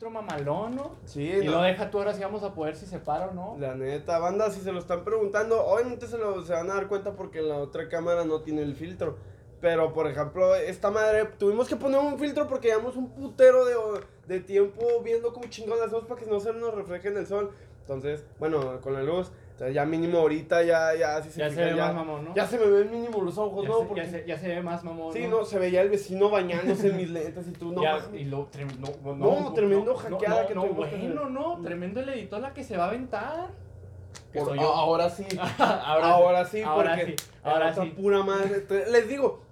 filtro mamalón, ¿no? Sí, Y no. lo deja tú ahora sí vamos a poder si se para o no. La neta, banda, si se lo están preguntando, obviamente se, lo, se van a dar cuenta porque la otra cámara no tiene el filtro. Pero, por ejemplo, esta madre, tuvimos que poner un filtro porque llevamos un putero de, de tiempo viendo cómo chingados hacemos para que no se nos refleje en el sol. Entonces, bueno, con la luz, entonces ya mínimo ahorita, ya, ya, si se Ya se ve ya, más mamón, ¿no? ya se me ven mínimo los ojos, Ya ¿no? se, Porque, ya, se, ya se ve más mamón. sí, no, se veía el vecino bañándose en mis lentes y tú, no, Ya, y lo trem- no, No, tremendo hackeada no, que no, bueno, no, tremendo el editor la que se va a aventar. Por- soy yo. ahora sí. ahora, ahora sí, ahora porque sí, ahora sí. pura madre. Les digo,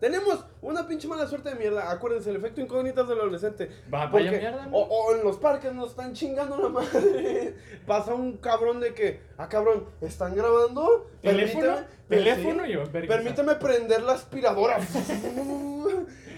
tenemos una pinche mala suerte de mierda. Acuérdense, el efecto incógnitas del adolescente. Va- Porque- vaya mierda, ¿no? o, o en los parques nos están chingando la madre. Pasa un cabrón de que, ah cabrón, ¿están grabando? Teléfono, Permíteme- teléfono sí, yo. Permíteme prender la aspiradora.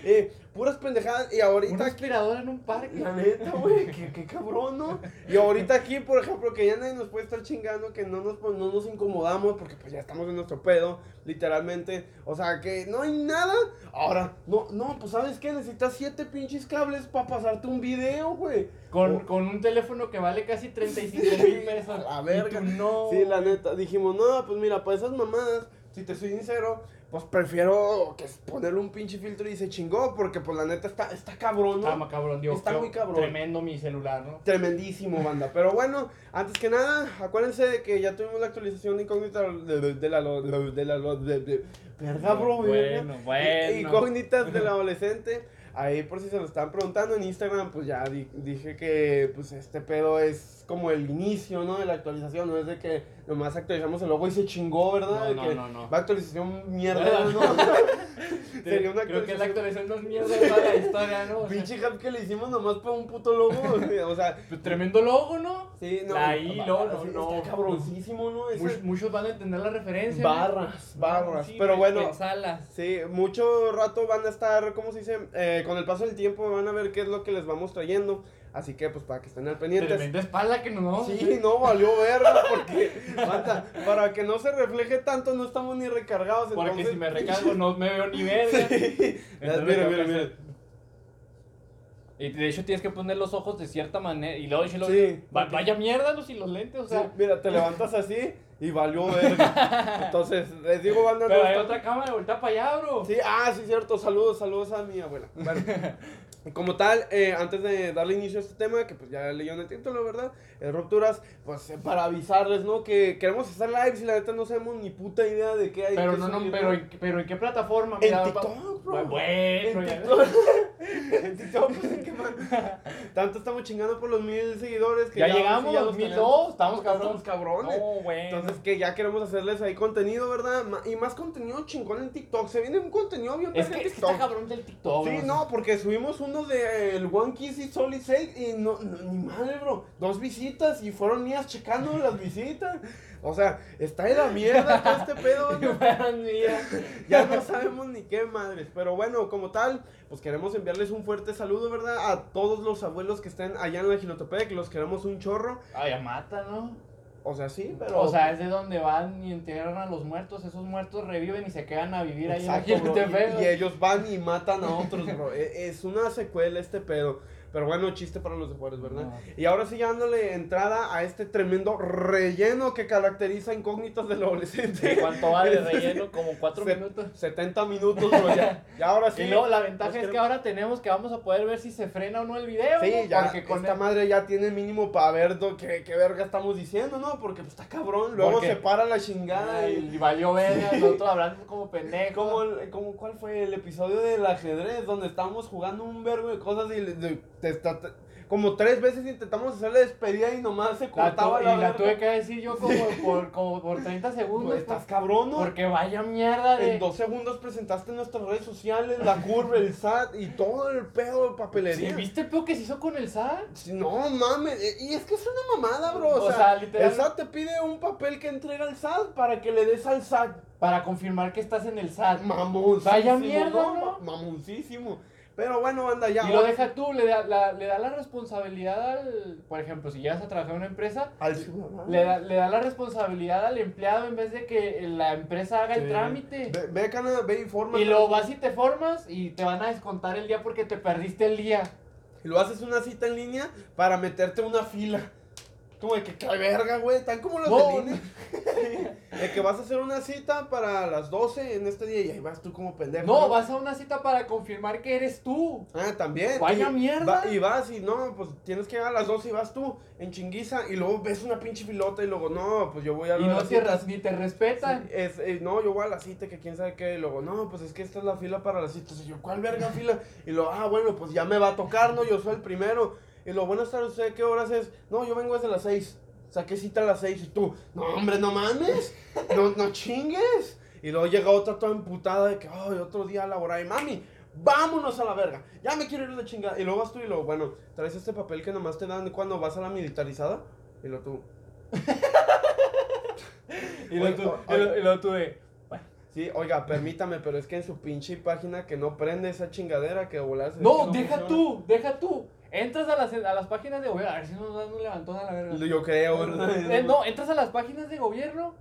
Eh, puras pendejadas. Y ahorita Una aspiradora en un parque. la neta, güey, qué, qué cabrón, ¿no? Y ahorita aquí, por ejemplo, que ya nadie nos puede estar chingando, que no nos, pues, no nos incomodamos, porque pues ya estamos en nuestro pedo, literalmente. O sea, que no hay nada. Ahora, no, no, pues ¿sabes qué? Necesitas siete pinches cables para pasarte un video, güey. Con, O- con un teléfono que vale casi 35 mil pesos. A verga. no. Sí, la neta, dijimos, no, pues mira, para esas mamadas, si te soy sincero, pues prefiero que ponerle un pinche filtro y se chingó, porque pues la neta está, está cabrón, ¿no? Está cabrón, Dios. Está muy cabrón. Tremendo mi celular, ¿no? Tremendísimo, banda. Pero bueno, antes que nada, acuérdense de que ya tuvimos la actualización de incógnita de, de, de la lo- de la lo- de, de- verga, bro. Bueno, bueno. Incógnitas del adolescente. Ahí por si se lo están preguntando en Instagram, pues ya di- dije que pues este pedo es como el inicio, ¿no? De la actualización, no es de que nomás actualizamos el logo y se chingó, ¿verdad? No, no, que no, no. Va actualización mierda, ¿no? Sería una Creo que es la actualización. actualización más mierda de toda la historia, ¿no? O sea, Pinche hack que le hicimos nomás para un puto logo, o sea, pues, tremendo logo, ¿no? Sí, no. Ahí, no, no, no. Está cabroncísimo, ¿no? Ese- Muchos, muchos van a entender la referencia. ¿no? barras, barras. Sí, Pero bueno, pensalas. sí, mucho rato van a estar, ¿cómo se dice? Eh, con el paso del tiempo van a ver qué es lo que les vamos trayendo. Así que, pues, para que estén al pendientes. Tremenda espalda que a Sí, no, valió verga, porque, para que no se refleje tanto, no estamos ni recargados. Porque entonces- si me recargo no me veo ni verga. Sí. Entonces, mira, mira, mira. Y de hecho tienes que poner los ojos de cierta manera. Y luego Sí, va- porque- vaya mierda los y los lentes, o Sí, sea. mira, te levantas así y valió verga. Entonces, les digo, banda, Pero no hay otra cámara, voltea para allá, bro. Sí, ah, sí, cierto. Saludos, saludos a mi abuela. Bueno, como tal, eh, antes de darle inicio a este tema, que pues ya leyeron el título, ¿verdad? Eh, rupturas, pues eh, para avisarles, ¿no? Que queremos hacer lives y la neta no sabemos ni puta idea de qué hay. Pero que no, no, pero, ¿en, pero ¿en qué plataforma? En TikTok, bro. Bueno, En ya- TikTok. en TikTok, pues, ¿en qué? Tanto estamos chingando por los mil seguidores que Ya sí llegamos, los 2002, tenemos. estamos cabrones. Estamos cabrones. No, bueno. Entonces que ya queremos hacerles ahí contenido, ¿verdad? Y más contenido chingón en TikTok. Se viene un contenido bien es que en TikTok. está cabrón del TikTok. Sí, no, porque subimos uno de el One Kiss y Solid 6 y no, no, ni madre, bro. Dos visitas y fueron mías checando las visitas. O sea, está de la mierda todo este pedo. ¿no? Ya no sabemos ni qué madres. Pero bueno, como tal, pues queremos enviarles un fuerte saludo, ¿verdad? A todos los abuelos que estén allá en la Gilotepec, los queremos un chorro. Ay, a mata, ¿no? O sea, sí, pero. O sea, es de donde van y entierran a los muertos. Esos muertos reviven y se quedan a vivir ahí Exacto, en bro, Ejilotepec, y, y ellos van y matan a otros, bro. E- Es una secuela este pedo. Pero bueno, chiste para los de Juárez, ¿verdad? No. Y ahora sí, ya dándole entrada a este tremendo relleno que caracteriza incógnitas del adolescente. ¿Cuánto vale de relleno? Como cuatro Se- minutos. 70 minutos, bro. Ya, ya ahora sí. y luego la ventaja es que ahora tenemos que vamos a poder ver si se frena o no el video. Sí, ¿no? ya, Porque con esta el- madre ya tiene mínimo para ver qué, qué verga estamos diciendo, ¿no? Porque pues está cabrón, luego Porque- se para la chingada Ay, y... y valió verga, nosotros hablando como pendejos. Como, como, ¿Cuál fue el episodio del ajedrez donde estábamos jugando un verbo de cosas y le- de- te está- te- como tres veces intentamos hacerle despedida y nomás se La cortaba tu- la, y la tuve que decir yo como por, como por 30 segundos. Pues, estás por- cabrón, ¿no? porque vaya mierda de... En dos segundos presentaste en nuestras redes sociales la curva, el SAT y todo el pedo de papelería. ¿Sí, ¿Viste el pedo que se hizo con el SAT? Sí, No mames, eh, y es que es una mamada, bro. O, O sea, sea, literal- el SAT te pide un papel que entrega el SAT para que le des al SAT. Para confirmar que estás en el SAT. Mamoncísimo. Vaya mierda, ¿no? Mamoncísimo. Pero bueno, anda ya. Y lo deja tú, le da, la, le da la responsabilidad al... Por ejemplo, si llegas a trabajar en una empresa, Al ciudadano. le da, le da la responsabilidad al empleado en vez de que la empresa haga el trámite. Ve, ve, cana, ve y forma. Y luego vas y te formas y te van a descontar el día porque te perdiste el día. Y luego haces una cita en línea para meterte una fila. Como de que, qué verga, güey. Tan como los No, de línea. De que vas a hacer una cita para las 12 en este día y ahí vas tú como pendejo. No, vas a una cita para confirmar que eres tú. Ah, también. Vaya Y mierda. va- y vas y no, pues tienes que llegar a las 12 y vas tú en chinguiza y luego ves una pinche filota y luego, no, pues yo voy a Y no res- ni te respetan. Sí, es, eh, no, yo voy a la cita, que quién sabe qué, y luego, no, pues es que esta es la fila para las citas. Y yo, ¿cuál verga fila? Y luego, ah, bueno, pues ya me va a tocar, ¿no? Yo soy el primero. Y luego, buenas tardes, ¿usted qué horas es? No, yo vengo desde las 6. Saqué cita a las 6 y tú, no, hombre, no mames, no, no chingues. Y luego llega otra toda emputada de que, ay, otro día a laborar. Y mami, vámonos a la verga, ya me quiero ir de chingada. Y luego vas tú y luego, bueno, traes este papel que nomás te dan cuando vas a la militarizada. Y luego tú, Y luego tú, y luego- y luego tú de, bueno. Sí, oiga, permítame, pero es que en su pinche página que no prende esa chingadera que volar. No, deja tú, deja tú. Entras a las, a las páginas de gobierno. A ver si nos dan un levantón a la verga. Yo creo, ¿verdad? Eh, no, entras a las páginas de gobierno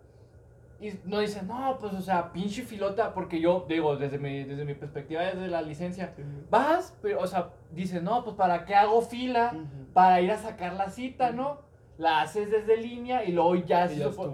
y no dicen, no, pues, o sea, pinche filota, porque yo, digo, desde mi, desde mi perspectiva, desde la licencia, vas, pero, o sea, dices, no, pues, ¿para qué hago fila? Para ir a sacar la cita, ¿no? La haces desde línea y luego ya, Y ya supo-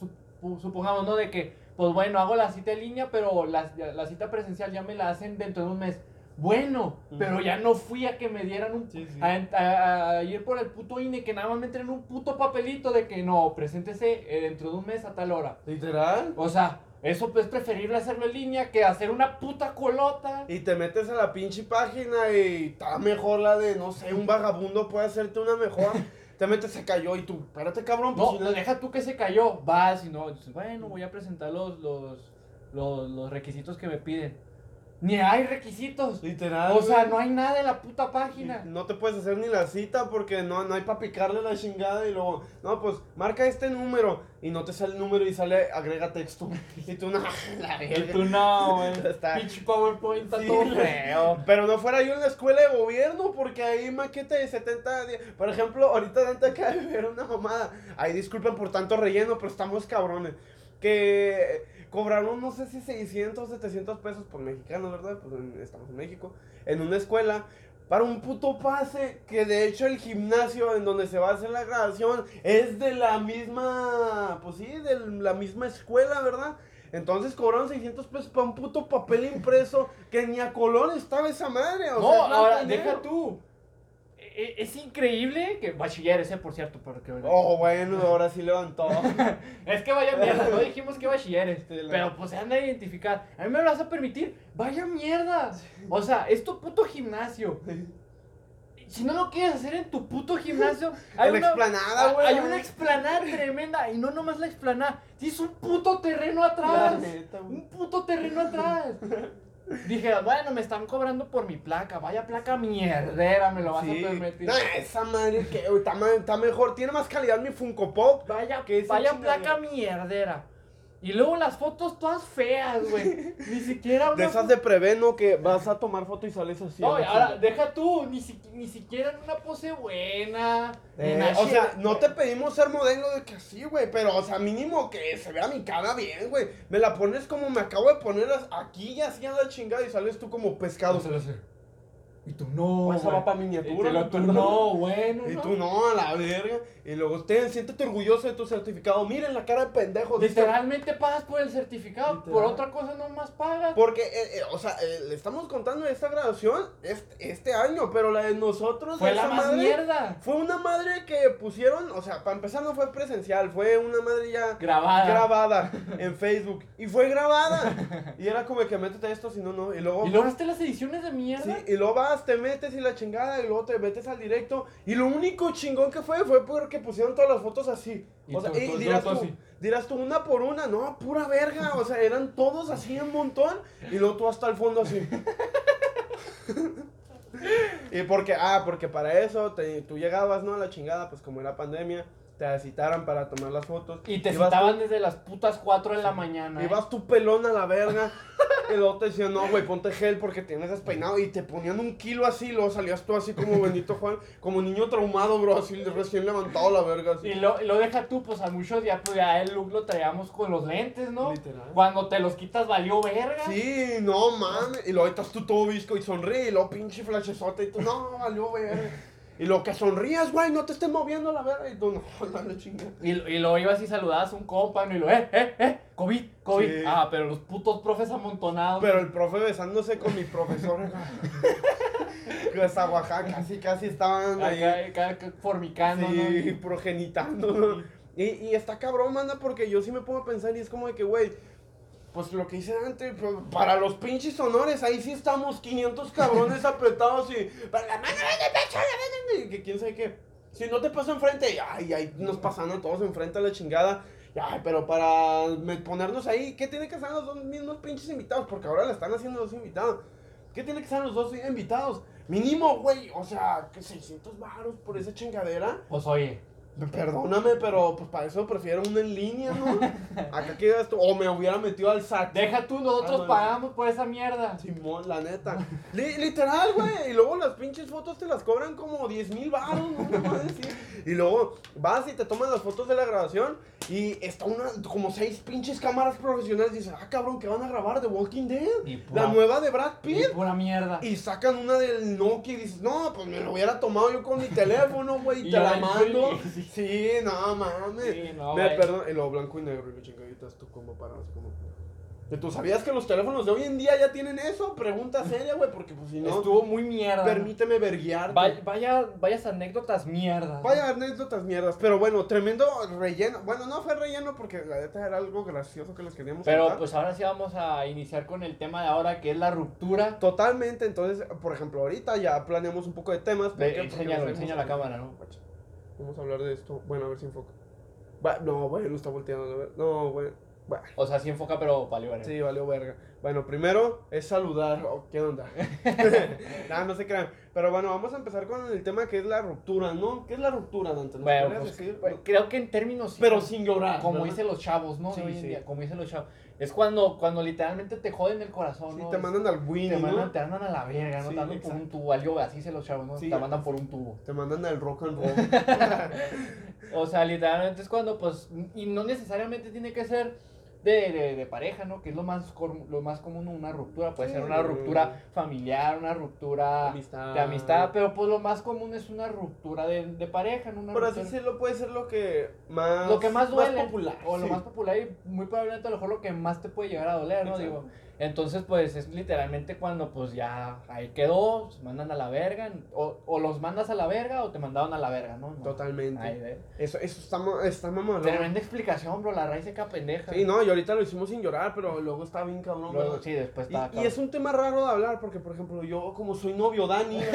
sup- supongamos, ¿no? De que, pues, bueno, hago la cita en línea, pero la, la cita presencial ya me la hacen dentro de un mes. Bueno, pero ya no fui a que me dieran un Sí, sí. a, a- a ir por el puto INE que nada más me entren un puto papelito de que no, preséntese eh, dentro de un mes a tal hora. Literal. O sea, eso pues, es preferible hacerlo en línea que hacer una puta colota. Y te metes a la pinche página y está mejor la de, no sé, un vagabundo puede hacerte una mejor. te metes, se cayó y tú, espérate cabrón, pues No, si no- deja tú que se cayó. Vas y no, bueno, voy a presentar los, los, los, los requisitos que me piden. Ni hay requisitos. Literal. O sea, no hay nada en la puta página. No te puedes hacer ni la cita porque no, no hay para picarle la chingada y luego, no, pues marca este número y no te sale el número y sale agrega texto. Y tú, no, la Y tú no, güey. Está- Pinche PowerPoint está Sí. todo feo. Pero no fuera yo en la escuela de gobierno, porque ahí maqueta de 70 días. Por ejemplo, ahorita Dante acaba de ver una mamada. Ahí disculpen por tanto relleno, pero estamos cabrones. Que cobraron, no sé si 600, 700 pesos por mexicanos, ¿verdad? Pues en- estamos en México. En una escuela. Para un puto pase, que de hecho el gimnasio en donde se va a hacer la grabación es de la misma, pues sí, de la misma escuela, ¿verdad? Entonces cobraron 600 pesos para un puto papel impreso que ni a color estaba esa madre. O No, sea, ahora, deja tú. E- e- Es increíble que bachilleres, eh, por cierto, porque... Oh, bueno, ahora sí levantó. Es que vaya mierda, no dijimos que bachilleres, Sí, pero pues se han de identificar. A mí me lo vas a permitir, vaya mierda. O sea, es tu puto gimnasio. Si no lo quieres hacer en tu puto gimnasio, En la explanada, güey. Hay una explanada tremenda, y no nomás la explanada, tienes un puto terreno atrás. neta. Un puto terreno atrás. Dije, bueno, me están cobrando por mi placa. Vaya placa mierdera, me lo vas Sí. a permitir. Nah, esa madre que está, está mejor, tiene más calidad mi Funko Pop. Vaya, que vaya placa mierdera. Y luego las fotos todas feas, güey. Ni siquiera una De esas de preveno que vas a tomar foto y sales así. No, ahora, deja tú, ni, si- ni siquiera en una pose buena. Eh, o sea, no te pedimos ser modelo de que sí, güey, pero, o sea, mínimo que se vea mi cara bien, güey. Me la pones como me acabo de poner aquí y así a la chingada y sales tú como pescado. No se lo sé. Y tú no. O esa va para Y miniatura. lo- tú no, bueno. Y tú no, a la verga. Y luego, ten, siéntete orgulloso de tu certificado. Miren la cara de pendejo. Literalmente pagas por el certificado, Literal. por otra cosa no más pagas. Porque, eh, eh, o sea, eh, le estamos contando esta grabación este, este año, pero la de nosotros. Fue la más madre, mierda. Fue una madre que pusieron, o sea, para empezar no fue presencial, fue una madre ya Grabada. grabada en Facebook. Y fue grabada. y era como que métete esto, si no, no. Y luego. Y lograste las ediciones de mierda. Sí, y luego vas, te metes y la chingada, y luego te metes al directo. Y lo único chingón que fue fue porque pusieron todas las fotos así. O sea, y dirás, tú dirás tú una por una, no, pura verga. O sea, eran todos así un montón. Y luego tú hasta el fondo así. y porque, ah, porque para eso te- tú llegabas, ¿no? A la chingada, pues como era pandemia. Te citaran para tomar las fotos. Y te Ibas citaban tú- desde las putas 4 de la mañana. ¿eh? Ibas tu pelón a la verga. Y luego te decían, no, güey, ponte gel porque tienes despeinado. Y te ponían un kilo así, y luego salías tú así como Benito Juan, como niño traumado, bro, así recién levantado la verga. Así. Y lo, y lo deja tú, pues a muchos ya, pues ya el look lo traíamos con los lentes, ¿no? Literal. Cuando te los quitas valió verga. Sí, no mames. Y luego estás tú todo visco y sonríe. Y luego pinche flashezote. Y tú, no, valió verga. Y lo que sonrías, güey, no te estés moviendo la verga. Y tú, no, dale chingada. Y, y lo ibas y saludabas a un compa, ¿no? Y lo, eh, eh, eh, COVID, COVID. Sí. Ah, pero los putos profes amontonados. Pero el profe besándose con mi profesor. Hasta Oaxaca, casi, casi estaban ahí. acá, acá, formicando, Sí, ¿no? progenitando. ¿no? Y, y está cabrón, manda, porque yo sí me pongo a pensar y es como de que, güey, pues lo que hice antes, pues, para los pinches honores, ahí sí estamos 500 cabrones apretados y, para la mano en el pecho, la mano en el-", que quién sabe qué. Si no te paso enfrente, ay, ay, nos pasan a todos enfrente a la chingada. Ay, pero para me- ponernos ahí, ¿qué tiene que hacer los dos mismos pinches invitados? Porque ahora le están haciendo dos invitados. ¿Qué tiene que ser los dos invitados? Mínimo, güey, o sea, que 600 baros por esa chingadera. Pues oye, Perdóname, pero pues para eso prefiero uno en línea, ¿no? Acá queda esto. O me hubiera metido al SAT. deja tú, nosotros Ah, pagamos por esa mierda. Simón, la neta. Li- literal, güey. Y luego las pinches fotos te las cobran como 10 mil baros, ¿no? Y luego vas y te toman las fotos de la grabación. Y está una, como seis pinches cámaras profesionales. Y dices, ah, cabrón, que van a grabar de Walking Dead. Y pura- La nueva de Brad Y Pitt. pura mierda. Y sacan una del Nokia y dices, no, pues me lo hubiera tomado yo con mi teléfono, güey, y Y te la mando. Free. Sí, no mames. Sí, no, me perdón, y lo blanco y negro y lo chingaditas, tú como para, así como. ¿Que ¿Tú sabías que los teléfonos de hoy en día ya tienen eso? Pregunta seria, güey, porque pues si no, Estuvo muy mierda. permíteme verguiarte. Vaya, vaya, vayas anécdotas mierdas. Vaya anécdotas mierdas, pero bueno, tremendo relleno. Bueno, no fue relleno porque la neta era algo gracioso que les queríamos Pero contar. pues ahora sí vamos a iniciar con el tema de ahora que es la ruptura. Totalmente, entonces, por ejemplo, ahorita ya planeamos un poco de temas. ¿por Ve, enséñalo, enseña la cámara, ¿no? Vamos a hablar de esto. Bueno, a ver si enfoca. Va- no, güey, no está volteando. No, güey. Bueno, O sea, sí enfoca, pero valió verga. sí, valió verga. Bueno, primero es saludar. Oh, ¿Qué onda? Nada, no se crean. Pero bueno, vamos a empezar con el tema que es la ruptura, ¿no? ¿Qué es la ruptura, Dante? ¿Nos Bueno, pues, decir? pues, creo que en términos... Pero sin llorar. Como ¿verdad? dicen los chavos, ¿no? Sí, De hoy en sí. día, como dicen los chavos. Es cuando, cuando literalmente te joden el corazón, Sí, ¿no? te mandan al Winnie, te ¿no? mandan, te mandan a la verga, ¿no? Sí, te mandan por un tubo, al yo, así dicen los chavos, ¿no? Sí. te mandan por un tubo. Te mandan al rock and roll. O sea, literalmente es cuando, pues, y no necesariamente tiene que ser de, de, de pareja, ¿no? Que es lo más, lo más común, una ruptura. Puede Sí, ser una ruptura familiar, una ruptura Amistad. de amistad, pero pues lo más común es una ruptura de, de pareja, ¿no? Una Por así ruptura- decirlo, puede ser lo que más. lo que más duele popular. o lo más popular y muy probablemente a lo mejor lo que más te puede llegar a doler, ¿no? Exacto. Digo, entonces pues es literalmente cuando pues ya ahí quedó, se mandan a la verga, o, o los mandas a la verga o te mandaron a la verga, ¿no? No. Totalmente. Ahí. Eso, eso está, está. Tremenda explicación, bro, la raíz queda pendeja. Sí, no, y ahorita lo hicimos sin llorar, pero luego está bien cabrón. Sí, después Y, está y es un tema raro de hablar, porque por ejemplo, yo como soy novio Dani.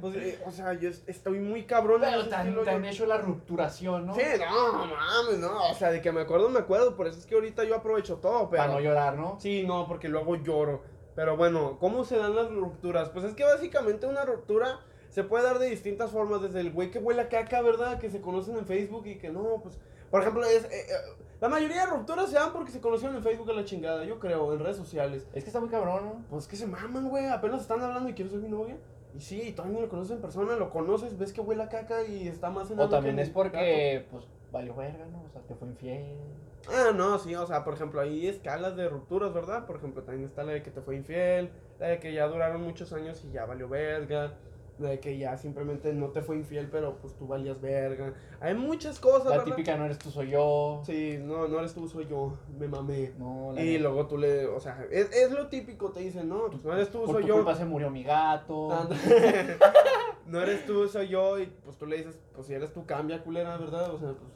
Pues, eh, o sea, yo es- estoy muy cabrón. en Pero te han yo- hecho la rupturación, ¿no? Sí, no, mames, no, o sea, de que me acuerdo, me acuerdo, por eso es que ahorita yo aprovecho todo, pero... Para no llorar, ¿no? Sí, no, porque luego lloro. Pero bueno, ¿cómo se dan las rupturas? Pues es que básicamente una ruptura se puede dar de distintas formas. Desde el güey que huele a caca, ¿verdad? Que se conocen en Facebook y que no, pues. Por ejemplo, es, eh, eh, la mayoría de rupturas se dan porque se conocieron en Facebook a la chingada, yo creo, en redes sociales. Es que está muy cabrón, ¿no? Pues que se maman, güey. Apenas están hablando y quiero ser mi novia. Y sí, y todavía no lo conoces en persona, lo conoces, ves que huele a caca y está más en O también es porque, pues, valió verga, ¿no? O sea, te fue infiel. Ah, no, sí, o sea, por ejemplo, hay escalas de rupturas, ¿verdad? Por ejemplo, también está la de que te fue infiel, la de que ya duraron muchos años y ya valió verga, la de que ya simplemente no te fue infiel, pero pues tú valías verga. Hay muchas cosas, La ¿verdad? típica no eres tú, soy yo. Sí, no, no eres tú, soy yo, me mamé. No, la Y neta. luego tú le, o sea, es, es lo típico, te dicen, no, pues no eres tú, Por soy tu yo. culpa se murió mi gato. No eres tú, soy yo, y pues tú le dices, pues si eres tú, cambia, culera, ¿verdad? O sea, pues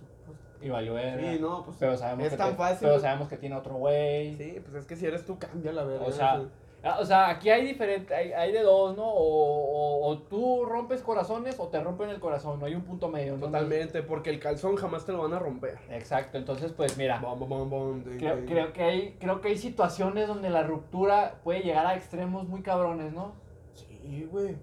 Y valió verga. sí, no, pues Pero sabemos, es que tan te- fácil. pero sabemos que tiene otro güey. Sí, pues es que si eres tú, cambia la verdad. O sea, Ah, O sea, aquí hay diferente, hay, hay de dos, ¿no? O, o, o tú rompes corazones o te rompen el corazón, no hay un punto medio. ¿no? Totalmente, porque el calzón jamás te lo van a romper. Exacto, entonces pues mira, Bom, bom, bom, bom, ding, creo, creo que hay, creo que hay situaciones donde la ruptura puede llegar a extremos muy cabrones, ¿no? Sí, güey.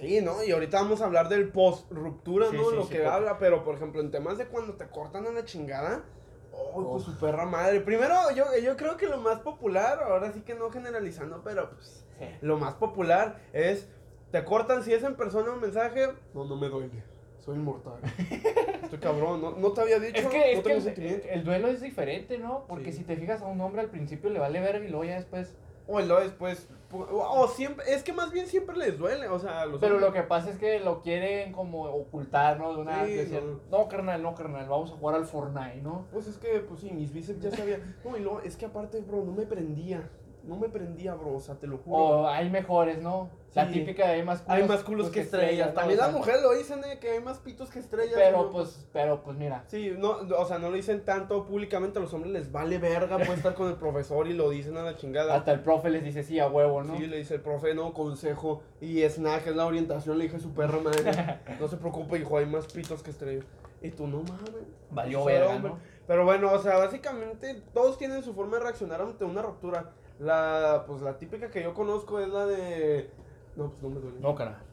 Sí, ¿no? Y ahorita vamos a hablar del post-ruptura, Sí, ¿no? sí, Lo sí, que habla, pero por ejemplo, en temas de cuando te cortan a la chingada, oh, pues su perra madre. Primero, yo, yo creo que lo más popular, ahora sí que no generalizando, pero pues lo más popular es, te cortan si es en persona un mensaje, no, no me duele, soy inmortal. Estoy cabrón, no, no te había dicho, Es que, no es que tengo el, el duelo es diferente, ¿no? Porque Sí. si te fijas a un hombre al principio le vale verga y luego ya después... O luego después, pu- o siempre, es que más bien siempre les duele, o sea, los Pero lo que pasa es que lo quieren como ocultar, ¿no? De una... Sí, decir, no. no. carnal, no, carnal, vamos a jugar al Fortnite, ¿no? Pues es que, pues sí, mis bíceps ya sabía. No, y luego, es que aparte, bro, no me prendía. No me prendía, bro, o sea, te lo juro. O hay mejores, ¿no? La Sí. típica de hay más culos, hay más culos que estrellas. ¿no? También las mujeres lo dicen, eh, que hay más pitos que estrellas. Pero ¿no? pues, pero pues mira, Sí, no, o sea, no lo dicen tanto públicamente, a los hombres les vale verga, puede estar con el profesor y lo dicen a la chingada. hasta el profe les dice sí a huevo, ¿no? Sí, le dice el profe, no, consejo. Y snack es la orientación, le dije a su perra madre. No se preocupe, hijo, hay más pitos que estrellas. Y tú, no mames. Valió verga. ¿no? Pero bueno, o sea, básicamente todos tienen su forma de reaccionar ante una ruptura. La, pues la típica que yo conozco es la de... No, pues no me duele. No, carnal.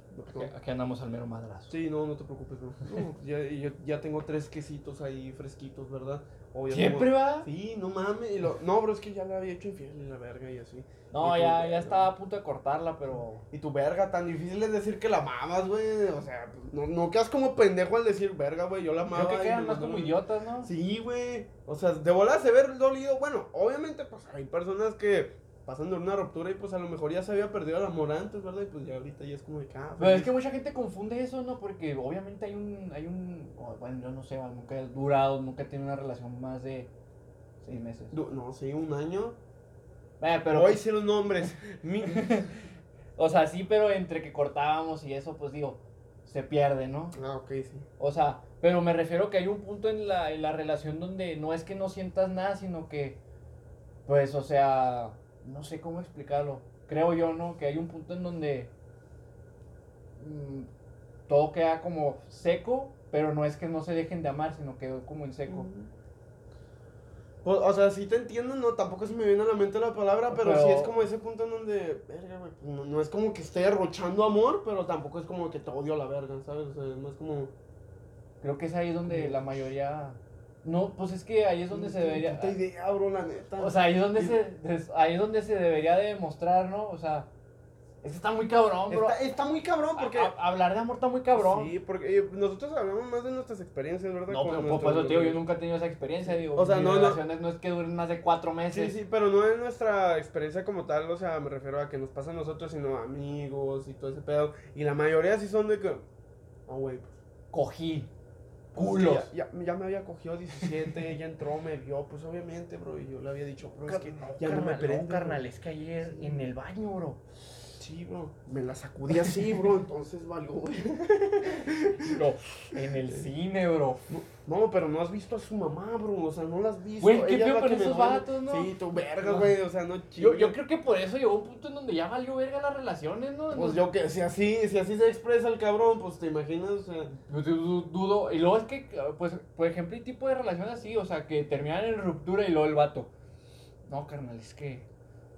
Aquí, andamos al mero madrazo. Sí, no, no te preocupes, no. No, ya, yo ya tengo tres quesitos ahí fresquitos, ¿verdad? Ya ¿Siempre tengo- va? Sí, no mames. y lo- No, bro, es que ya le había hecho infiel y la verga y así. No, Y tú, ya, verga. ya estaba a punto de cortarla, pero... Y tu verga, tan difícil es decir que la amabas, güey. O sea, no, no quedas como pendejo al decir verga, güey. Yo la amaba. Creo que quedan más como idiotas, ¿no? Sí, güey. O sea, de bolas se ver dolido. Bueno, obviamente, pues hay personas que pasan de una ruptura y pues a lo mejor ya se había perdido el amor antes, ¿verdad? Y pues ya ahorita ya es como de ah, Pero es que mucha gente confunde eso, ¿no? Porque obviamente hay un, hay un, bueno, yo no sé, nunca he durado, nunca he tenido una relación más de seis meses. Du- No, sí, un año. Eh, pero, hoy pues, sí los nombres. O sea, sí, pero entre que cortábamos y eso, pues digo, se pierde, ¿no? ah, ok, sí. O sea, pero me refiero que hay un punto en la, en la relación donde no es que no sientas nada, sino que, pues, o sea, no sé cómo explicarlo. Creo yo, ¿no? Que hay un punto en donde mm, todo queda como seco, pero no es que no se dejen de amar, sino quedó como en seco. Pues, o sea, sí te entiendo, no, tampoco se me viene a la mente la palabra, pero, Pero- sí es como ese punto en donde, verga, güey, pues, no, no es como que esté derrochando amor, pero tampoco es como que te odio a la verga, ¿sabes? O sea, es como... Creo que es ahí donde la mayoría... No, pues es que ahí es donde se debería... puta idea, bro, la neta. O sea, ahí es donde se, ahí es donde se debería de demostrar, ¿no? O sea, es que está muy cabrón, bro. está, está muy cabrón porque... A- a- hablar de amor está muy cabrón. Sí, porque eh, nosotros hablamos más de nuestras experiencias, ¿verdad? No, pero por eso digo, yo nunca he tenido esa experiencia, digo. O sea, no, no. relaciones no es que duren más de cuatro Sí, meses. sí, pero no es nuestra experiencia como tal, o sea, me refiero a que nos pasa a nosotros, sino a amigos y todo ese pedo. Y la mayoría sí son de que... Oh, güey, pues, Cogí. Culos. es que Ya, ya, ya me había cogido 17, ella entró, me vio, pues obviamente, bro, y yo le había dicho, bro, es que ya no me prende. carnal, es que ayer en el baño, bro. Sí, bro, me la sacudí así, bro, entonces valió. Bro, en el cine, bro. No, pero no has visto a su mamá, bro, o sea, no la has visto. Güey, ¿qué con me esos vatos, no? Sí, tu verga, No. güey, o sea, no Yo, chingues. yo creo que por eso llegó un punto en donde ya valió verga las relaciones, ¿no? Pues yo que, si así, si así se expresa el cabrón, pues te imaginas, o sea... Yo du- du- dudo. Y luego es que, pues, por ejemplo, hay tipo de relación así, o sea, que terminan en ruptura y luego el vato. No, carnal, es que.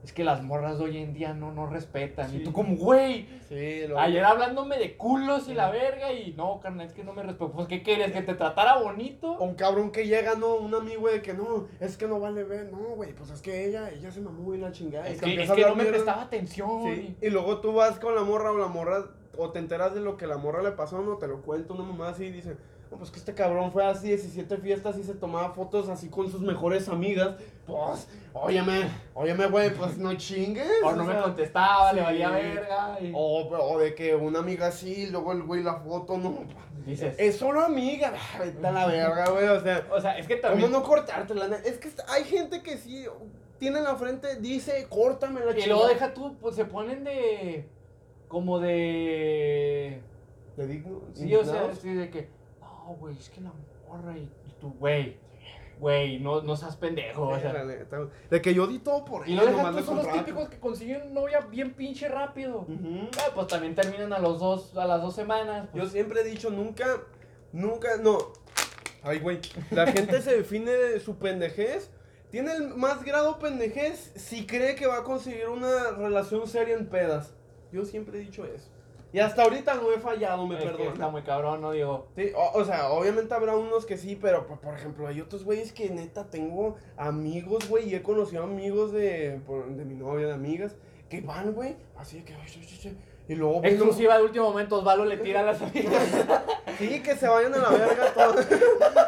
Es que las morras de hoy en día no, no respetan. Sí. Y tú, como, güey. Sí, lo... Ayer hablándome de culos y la verga. Y no, carnal, es que no me respeto. Pues, ¿qué querías? ¿Que te tratara bonito? O un cabrón que llega, no, un amigo de que no, es que no vale ver, no, güey, pues es que ella, ella se mamó y la chingada. Es y que, es que no me prestaba atención. Sí, y luego tú vas con la morra o la morra, o te enteras de lo que la morra le pasó, no, te lo cuenta una mamá así y dice, pues que este cabrón fue así 17 fiestas y se tomaba fotos así con sus mejores amigas. Pues, óyeme, óyeme, güey, pues no chingues. O no me contestaba, le valía verga. Y... O, o de que una amiga sí, luego el güey la foto, no. Dices. Es solo amiga, vete a la verga, güey, o sea. O sea, es que ¿Cómo también. no cortártela? Es que hay gente que sí tiene en la frente, dice, córtame la Y luego deja tú, pues se ponen de. Como de. ¿Le digo? Sí, o sea, sí, de que, no, güey, es que la morra y, y tú, güey, güey, no, no seas pendejo, o la sea. neta, güey. De que yo di todo por Y ella, nomás tú, le son los típicos que consiguen novia bien pinche rápido. Ujú. Ah, pues también terminan a los dos, a las dos semanas. Yo pues. siempre he dicho, nunca, nunca, no. Ay, güey. La gente se define de su pendejez. Tiene el más grado pendejez si cree que va a conseguir una relación seria en pedas. Yo siempre he dicho eso. Y hasta ahorita no he fallado, me Es que perdona. está muy cabrón, ¿no? Digo, Sí, o, o sea, obviamente habrá unos que sí, pero por, por ejemplo, hay otros güeyes que neta tengo amigos, güey, y he conocido amigos de, por- de mi novia, de amigas, que van, güey, así de que, y luego ven- exclusiva de último momento, Osvaldo le tira a las amigas. Sí, que se vayan a la verga todos.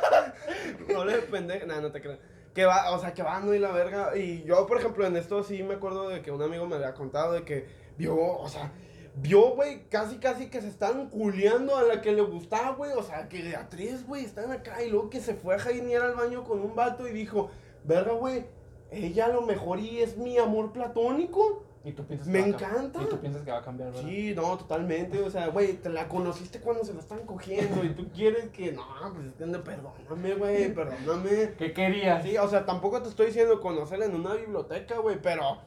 no le pendejo, nah, no te creas. Que va, o sea, que van, ¿no? Y la verga. Y yo, por ejemplo, en esto sí me acuerdo de que un amigo me había contado de que vio, o sea, vio, güey, casi, casi que se están culeando a la que le gustaba, güey. O sea, que de a tres, güey, están acá. Y luego que se fue a jainear al baño con un vato y dijo, verga, güey, ella a lo mejor y es mi amor platónico. Y tú piensas Me que encanta. Y tú piensas que va a cambiar, ¿verdad? Sí, no, totalmente. O sea, güey, te la conociste cuando se la están cogiendo y tú quieres que. No, pues es que no, perdóname, güey, perdóname. ¿Qué querías? Sí, o sea, tampoco te estoy diciendo conocerla en una biblioteca, güey, pero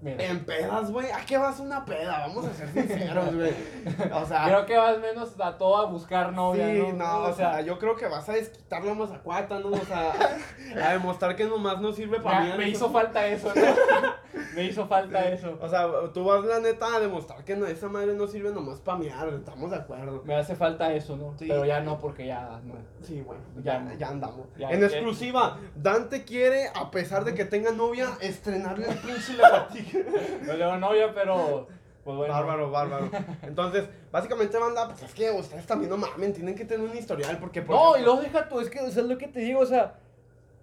Mira, en pedas, güey. ¿A qué vas una peda? Vamos a ser sinceros, güey. O sea. creo que vas menos a todo a buscar novia, sí, ¿no? no, o sea, yo creo que vas a desquitar la mazacuata, ¿no? O sea, a demostrar que nomás no sirve para mí. me hizo falta eso, ¿no? me hizo falta eso. O sea, tú vas la neta a demostrar que no, esa madre no sirve nomás para miar, estamos de acuerdo. Me hace falta eso, ¿no? Sí. Pero ya no, porque ya no. Sí, bueno, Ya ya, andamos. Ya, en exclusiva, Dante quiere, a pesar de que tenga novia, estrenarle el pinche lagartija. No tengo novia, pero. Pues bueno. Bárbaro, bárbaro. Entonces, básicamente, banda, pues es que ustedes también no mamen, tienen que tener un historial, porque por No, y luego deja tú, es que o sea, es lo que te digo, o sea,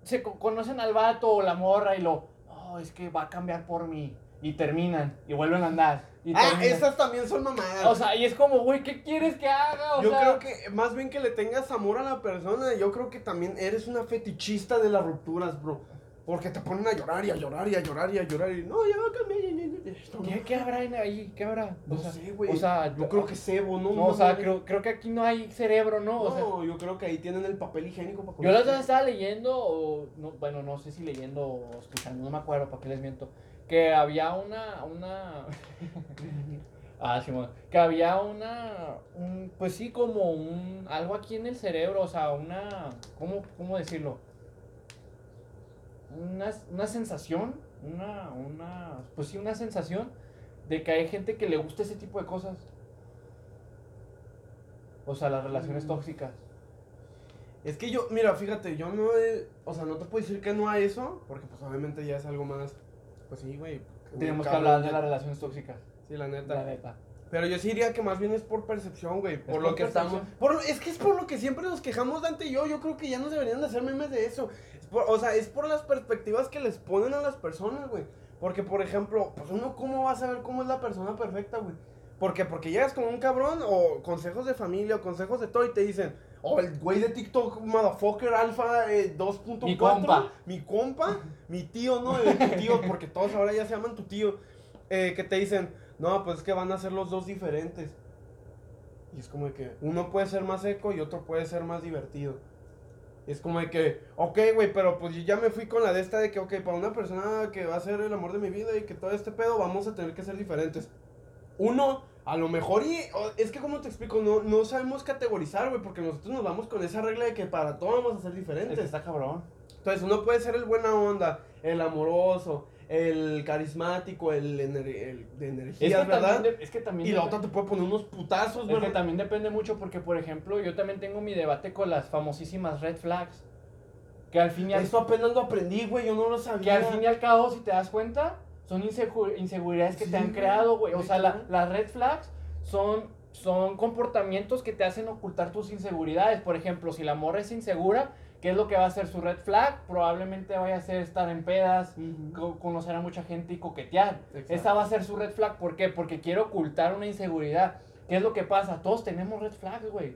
se co- conocen al vato o la morra y lo, no, es que va a cambiar por mí. Y terminan, y vuelven a andar. Y Ah, terminan. esas también son mamadas. O sea, y es como, güey, ¿qué quieres que haga? O yo sea, creo que más bien que le tengas amor a la persona, yo creo que también eres una fetichista de las rupturas, bro. Porque te ponen a llorar y a llorar y a llorar y a llorar y no, ya cambié. ¿Qué, habrá ahí? ¿Qué habrá? No sea, sé, güey. O sea, yo creo que cebo, ¿no? No, o sea, creo, creo que aquí no hay cerebro, ¿no? O sea, No, yo creo que ahí tienen el papel higiénico para yo la otra ponerse. vez estaba leyendo, o, no, bueno, no sé si leyendo o escuchando, no me acuerdo, ¿para qué les miento? Que había una, una... ah, sí, bueno, que había una, un, pues sí, como un, algo aquí en el cerebro, o sea, una, ¿cómo, cómo decirlo? Una, una sensación, una, una, pues sí, una sensación de que hay gente que le gusta ese tipo de cosas. O sea, las relaciones Mm. tóxicas. Es que yo, mira, fíjate, yo no he, o sea, no te puedo decir que no a eso, porque pues obviamente ya es algo más, pues sí, güey. Tenemos que hablar de las relaciones tóxicas. Sí, la neta. La neta. Pero yo sí diría que más bien es por percepción, güey. Por por lo que percepción. estamos. Por, es que es por lo que siempre nos quejamos Dante y yo. Yo creo que ya no deberían de hacer memes de eso. Es por- o sea, es por las perspectivas que les ponen a las personas, güey. Porque, por ejemplo, pues uno, ¿cómo va a saber cómo es la persona perfecta, güey? ¿Por qué? Porque llegas con un cabrón o consejos de familia o consejos de todo y te dicen, oh, el güey de TikTok, motherfucker, alfa eh, 2.4. Mi compa. Mi compa, mi tío, ¿no? Eh, tu tío, porque todos ahora ya se llaman tu tío. eh, que te dicen, no, pues es que van a ser los dos diferentes. Y es como de que uno puede ser más seco y otro puede ser más divertido. Y es como de que, ok, güey, pero pues yo ya me fui con la de esta de que, ok, para una persona que va a ser el amor de mi vida y que todo este pedo, vamos a tener que ser diferentes. Uno, a lo mejor, y es que como te explico, no, no sabemos categorizar, güey, porque nosotros nos vamos con esa regla de que para todo vamos a ser Es diferentes. que está cabrón. Entonces uno puede ser el buena onda, el amoroso, el carismático, el, ener- el de Es energía, que, ¿verdad? de- es que también Y la otra te puede poner unos putazos, es que también depende mucho porque, por ejemplo, yo también tengo mi debate con las famosísimas red flags. Que al fin y al, Esto apenas lo aprendí, güey, yo no lo que sabía. al fin y al cabo, si te das cuenta, son insegu- inseguridades que Sí, te han güey. creado, güey. O sea, la- las red flags son, son comportamientos que te hacen ocultar tus inseguridades. Por ejemplo, si la morra es insegura, ¿qué es lo que va a hacer su red flag? Probablemente vaya a ser estar en pedas, conocer a mucha gente y coquetear. Exacto. Esa va a ser su red flag. ¿Por qué? Porque quiere ocultar una inseguridad. ¿Qué es lo que pasa? Todos tenemos red flags, güey.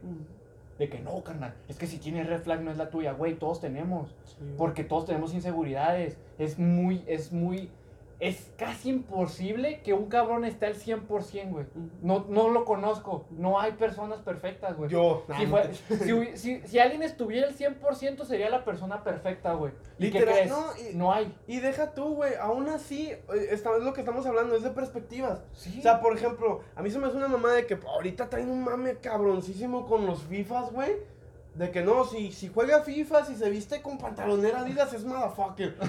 De que no, carnal. Es que si tienes red flag no es la tuya, güey. Todos tenemos. Sí. Porque todos tenemos inseguridades. Es muy, es muy, es casi imposible que un cabrón esté al 100%, güey. No, no lo conozco. No hay personas perfectas, güey. Yo, Si, nah, fue- no si, hubi- si- si alguien estuviera al 100% sería la persona perfecta, güey. ¿Y qué Literal, crees? no, y- No hay. Y deja tú, güey, aún así, eh, esta- es lo que estamos hablando, es de perspectivas. Sí. O sea, por ejemplo, a mí se me hace una mamá de que ahorita traen un mame cabroncísimo con los FIFAs, güey. De que no, si, si juega FIFA, si se viste con pantalonera Adidas, es motherfucker.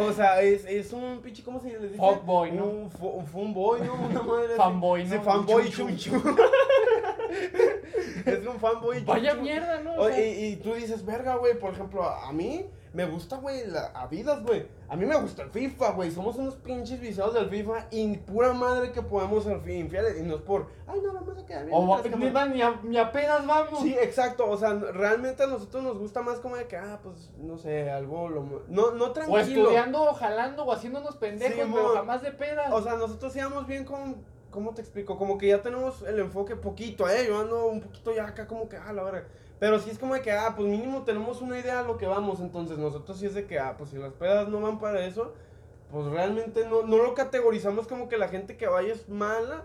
O sea, es, es un pinche, ¿cómo se le dice? Fuckboy, ¿no? Un, un fanboy, ¿no? Una madre. Fanboy, ¿no? Sí, fanboy chum. es un fanboy Vaya mierda, ¿no? O y, y tú dices, verga, güey, por ejemplo, a mí me gusta, güey, la a vidas, güey. A mí me gusta el FIFA, güey. Somos unos pinches viciados del FIFA y pura madre que podemos ser infieles. Y no es por, ay, no, vamos a quedar bien. o ni, ni, a, ni apenas vamos. Sí, exacto. O sea, realmente a nosotros nos gusta más como de que, ah, pues, no sé, algo, lo, no, no o tranquilo. estudiando, o jalando, o haciéndonos pendejos, Sí, pero jamás de pedas. O sea, nosotros íbamos bien con, ¿cómo te explico? Como que ya tenemos el enfoque poquito, ¿eh? Yo ando un poquito ya acá como que, ah, la verdad. Pero sí es como de que, ah, pues mínimo tenemos una idea de lo que vamos. Entonces nosotros sí es de que, ah, pues si las pedas no van para eso, pues realmente no, no lo categorizamos como que la gente que vaya es mala.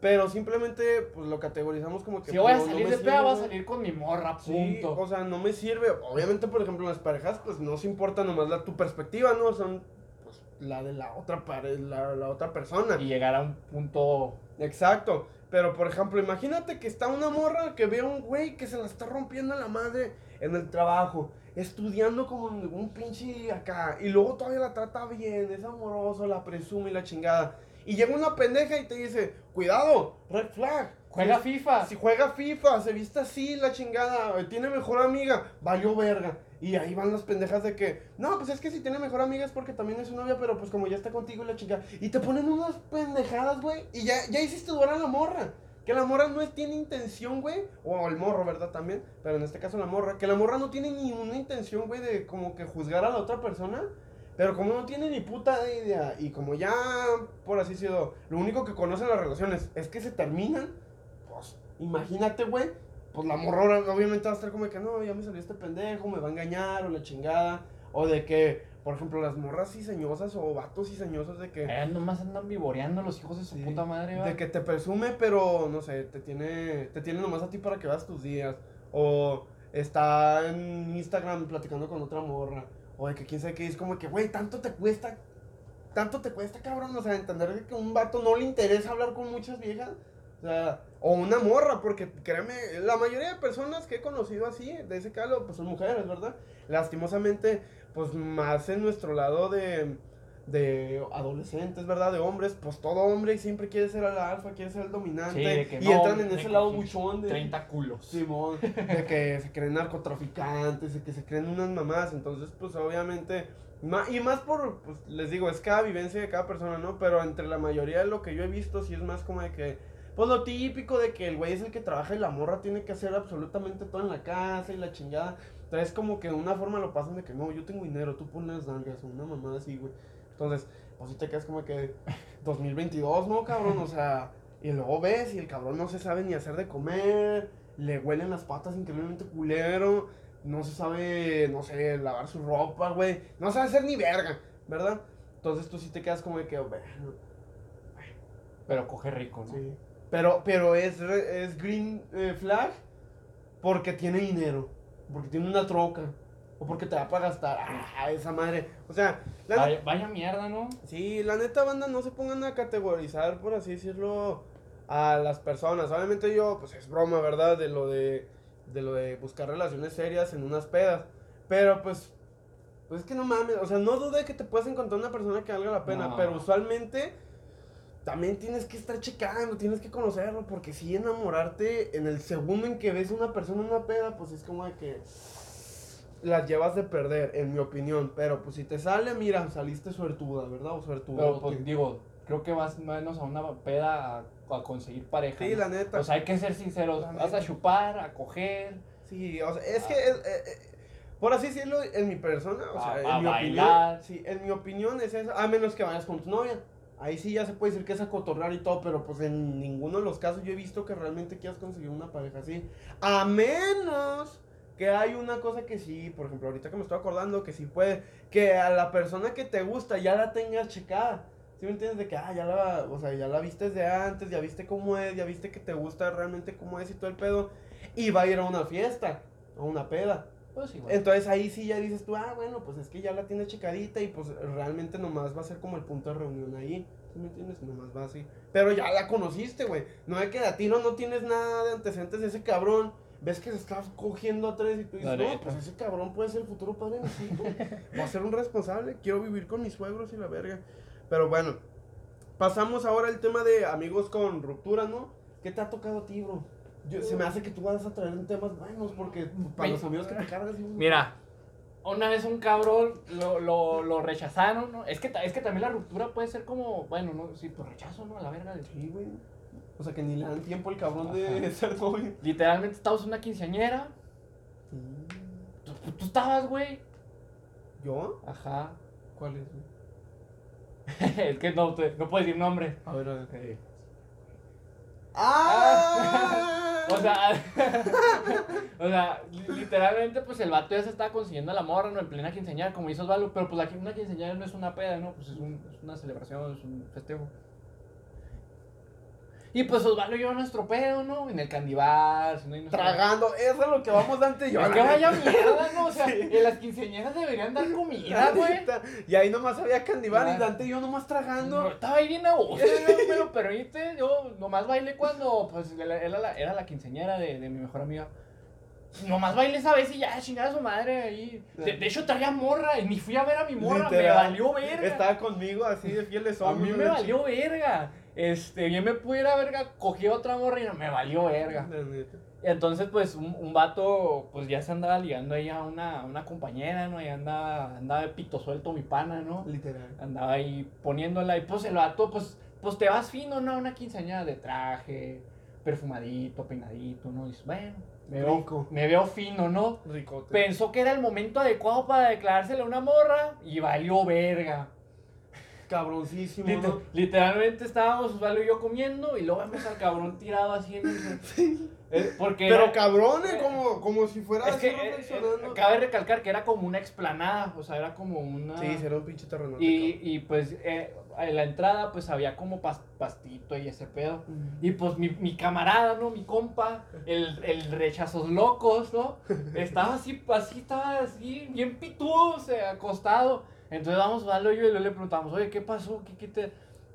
Pero simplemente, pues lo categorizamos como que... si voy a no- no salir me de peda, voy a salir con mi morra, Sí, punto. o sea, no me sirve. Obviamente, por ejemplo, las parejas, pues no se importa nomás la, tu perspectiva, ¿no? Son pues, la de la otra, pare- la, la otra persona. y llegar a un punto. Exacto. Pero, por ejemplo, imagínate que está una morra que ve a un güey que se la está rompiendo la madre en el trabajo, estudiando como un pinche acá, y luego todavía la trata bien, es amoroso, la presume y la chingada. Y llega una pendeja y te dice, cuidado, red flag. Juega Si- FIFA. Si juega FIFA, se viste así, la chingada, tiene mejor amiga, valió verga. Y ahí van las pendejas de que, no, pues es que si tiene mejor amiga es porque también es su novia, pero pues como ya está contigo y la chingada. Y te ponen unas pendejadas, güey, y ya, ya hiciste dudar a la morra. Que la morra no es- tiene intención, güey, o el morro, ¿verdad? También, pero en este caso la morra, que la morra no tiene ni una intención, güey, de como que juzgar a la otra persona. Pero como no tiene ni puta idea, y como ya, por así decirlo, lo único que conocen las relaciones es que se terminan, pues imagínate, güey, pues la morra ahora obviamente va a estar como de que no, ya me salió este pendejo, me va a engañar, o la chingada, o de que, por ejemplo, las morras ciseñosas o vatos ciseñosos de que, Eh, nomás andan vivoreando los hijos de su Sí, puta madre, de que te presume, pero no sé, te tiene, te tiene nomás a ti para que veas tus días, o está en Instagram platicando con otra morra, o de que quién sabe qué, es como que, güey, tanto te cuesta, tanto te cuesta, cabrón, o sea, entender que a un vato no le interesa hablar con muchas viejas, o sea, o una morra, porque créeme, la mayoría de personas que he conocido así, de ese calo, pues son mujeres, ¿verdad? Lastimosamente, pues más en nuestro lado de, de adolescentes, ¿verdad? De hombres, pues todo hombre siempre quiere ser el alfa, quiere ser el dominante, Sí, y no, entran en ese lado buchón de... 30 culos. Simón, de que se creen narcotraficantes, de que se creen unas mamás, entonces pues obviamente, y más por, pues les digo, es cada vivencia de cada persona, ¿no? Pero entre la mayoría de lo que yo he visto, sí es más como de que, pues lo típico de que el güey es el que trabaja y la morra tiene que hacer absolutamente todo en la casa y la chingada. Entonces como que de una forma lo pasan de que no, yo tengo dinero, tú pones nalgas o una mamada así, güey. Entonces, pues si te quedas como que 2022, ¿no, cabrón? O sea, y luego ves y el cabrón no se sabe ni hacer de comer, le huelen las patas increíblemente culero, no se sabe, no sé, lavar su ropa, güey, no sabe hacer ni verga, ¿verdad? Entonces tú sí te quedas como de que, bueno, Pero coge rico, ¿no? sí. Pero, pero es, es green eh, flag porque tiene dinero, porque tiene una troca, o porque te va para gastar, ah, esa madre, o sea, la Vaya, vaya mierda, ¿no? Sí, la neta, banda, no se pongan a categorizar, por así decirlo, a las personas. Obviamente yo, pues es broma, ¿verdad? De lo de, de lo de buscar relaciones serias en unas pedas. Pero pues, pues es que no mames, o sea, no dude que te puedas encontrar una persona que valga la pena, No. pero usualmente también tienes que estar checando, tienes que conocerlo, porque si enamorarte en el segundo en que ves una persona en una peda, pues es como de que las llevas de perder, en mi opinión. Pero pues si te sale, mira, saliste suertuda, ¿verdad? O suertuda. Pero pues digo, creo que vas menos a una peda a, a conseguir pareja. Sí, ¿no? la neta. O sea, hay que ser sinceros. La Vas a chupar, a coger, Sí, o sea, es que, es, eh, eh, por así decirlo, en mi persona, o sea, A- en a mi bailar. opinión, sí, en mi opinión es eso, a menos que vayas con tu novia. Ahí sí ya se puede decir que es a cotorrear y todo, pero pues en ninguno de los casos yo he visto que realmente quieras conseguir una pareja así. A menos que hay una cosa que sí, por ejemplo, ahorita que me estoy acordando, que sí puede, que a la persona que te gusta ya la tengas checada. ¿Sí me entiendes? De que, ah, ya la, o sea, ya la viste desde antes, ya viste cómo es, ya viste que te gusta realmente cómo es y todo el pedo. Y va a ir a una fiesta, a una peda. Pues igual. Entonces ahí sí ya dices tú, ah, bueno, pues es que ya la tiene checadita y pues realmente nomás va a ser como el punto de reunión ahí. ¿Sí me entiendes? Nomás va así. Pero ya la conociste, güey. No es que de a tiro no tienes nada de antecedentes de ese cabrón. ves que se está cogiendo a tres y tú dices, no, pues ese cabrón puede ser el futuro padre de mis hijos. Va a ser un responsable. Quiero vivir con mis suegros y la verga. Pero bueno, pasamos ahora al tema de amigos con ruptura, ¿no? ¿Qué te ha tocado a ti, bro? Yo- se me hace que tú vas a traer temas buenos porque para los amigos que te cargas. Mira, una vez un cabrón lo, lo, lo rechazaron, ¿no? Es que, es que también la ruptura puede ser como, bueno, no, sí, pues rechazo, ¿no? A la verga. de- Sí, güey. O sea que ni le dan tiempo al cabrón de ser novio. Literalmente estábamos en una quinceañera. Tú, tú estabas, güey. ¿Yo? Ajá. ¿Cuál es? es que no, te- no puedo decir nombre. A ver, a ver. Eh, ¡Ah! O sea, o sea, li- literalmente, pues el vato ya se estaba consiguiendo a la morra, ¿no? En plena quinceañera, como hizo Osvaldo, pero pues la, una quinceañera no es una peda, ¿no? Pues es, un- es una celebración, es un festejo. Y pues Osvaldo lleva nuestro pedo, ¿no? En el candibar, si no hay nuestro- Tragando, eso es lo que vamos Dante y yo. Es que vaya mierda, ¿no? O sea, Sí. en las quinceañeras deberían dar comida, güey. Y ahí nomás había candibar y. Dante y yo nomás tragando. No, estaba ahí bien a gusto, me lo permite. Yo nomás bailé cuando, pues, era la, era la quinceañera de, de mi mejor amiga. Nomás bailé esa vez y ya, chingada su madre ahí. De, de hecho, traía morra y ni fui a ver a mi morra, me Literal. valió verga. Estaba conmigo así de fieles A somos. mí me valió verga. Este, bien me pude ir a verga, cogí otra morra y no me valió verga. Entonces, pues, un, un vato, pues, ya se andaba ligando ahí a una, una compañera, ¿no? Y andaba, andaba de pito suelto mi pana, ¿no? Literal. Andaba ahí poniéndola y pues el vato, pues, pues te vas fino, ¿no? Una quinceañera de traje, perfumadito, peinadito, ¿no? Y dices, bueno, me veo, Rico. me veo fino, ¿no? Ricote. Pensó que era el momento adecuado para declarársele a una morra y valió verga. Cabroncísimo, Liter- ¿no? literalmente estábamos Osvaldo y yo comiendo y luego vemos al cabrón tirado así en el... Eh, porque Pero era- cabrón, eh, como, como si fuera es así que eh, reflexionando. eh, cabe recalcar que era como una explanada, o sea, era como una... Sí, será un pinche terreno. Y, y pues eh, en la entrada pues había como pas- pastito y ese pedo. Y pues mi, mi camarada, ¿no? Mi compa, el, el rechazos locos, ¿no? Estaba así, así, estaba así, bien pitudo, o sea, acostado. Entonces vamos, y yo y luego le preguntamos, oye, ¿qué pasó? ¿Qué, qué te...?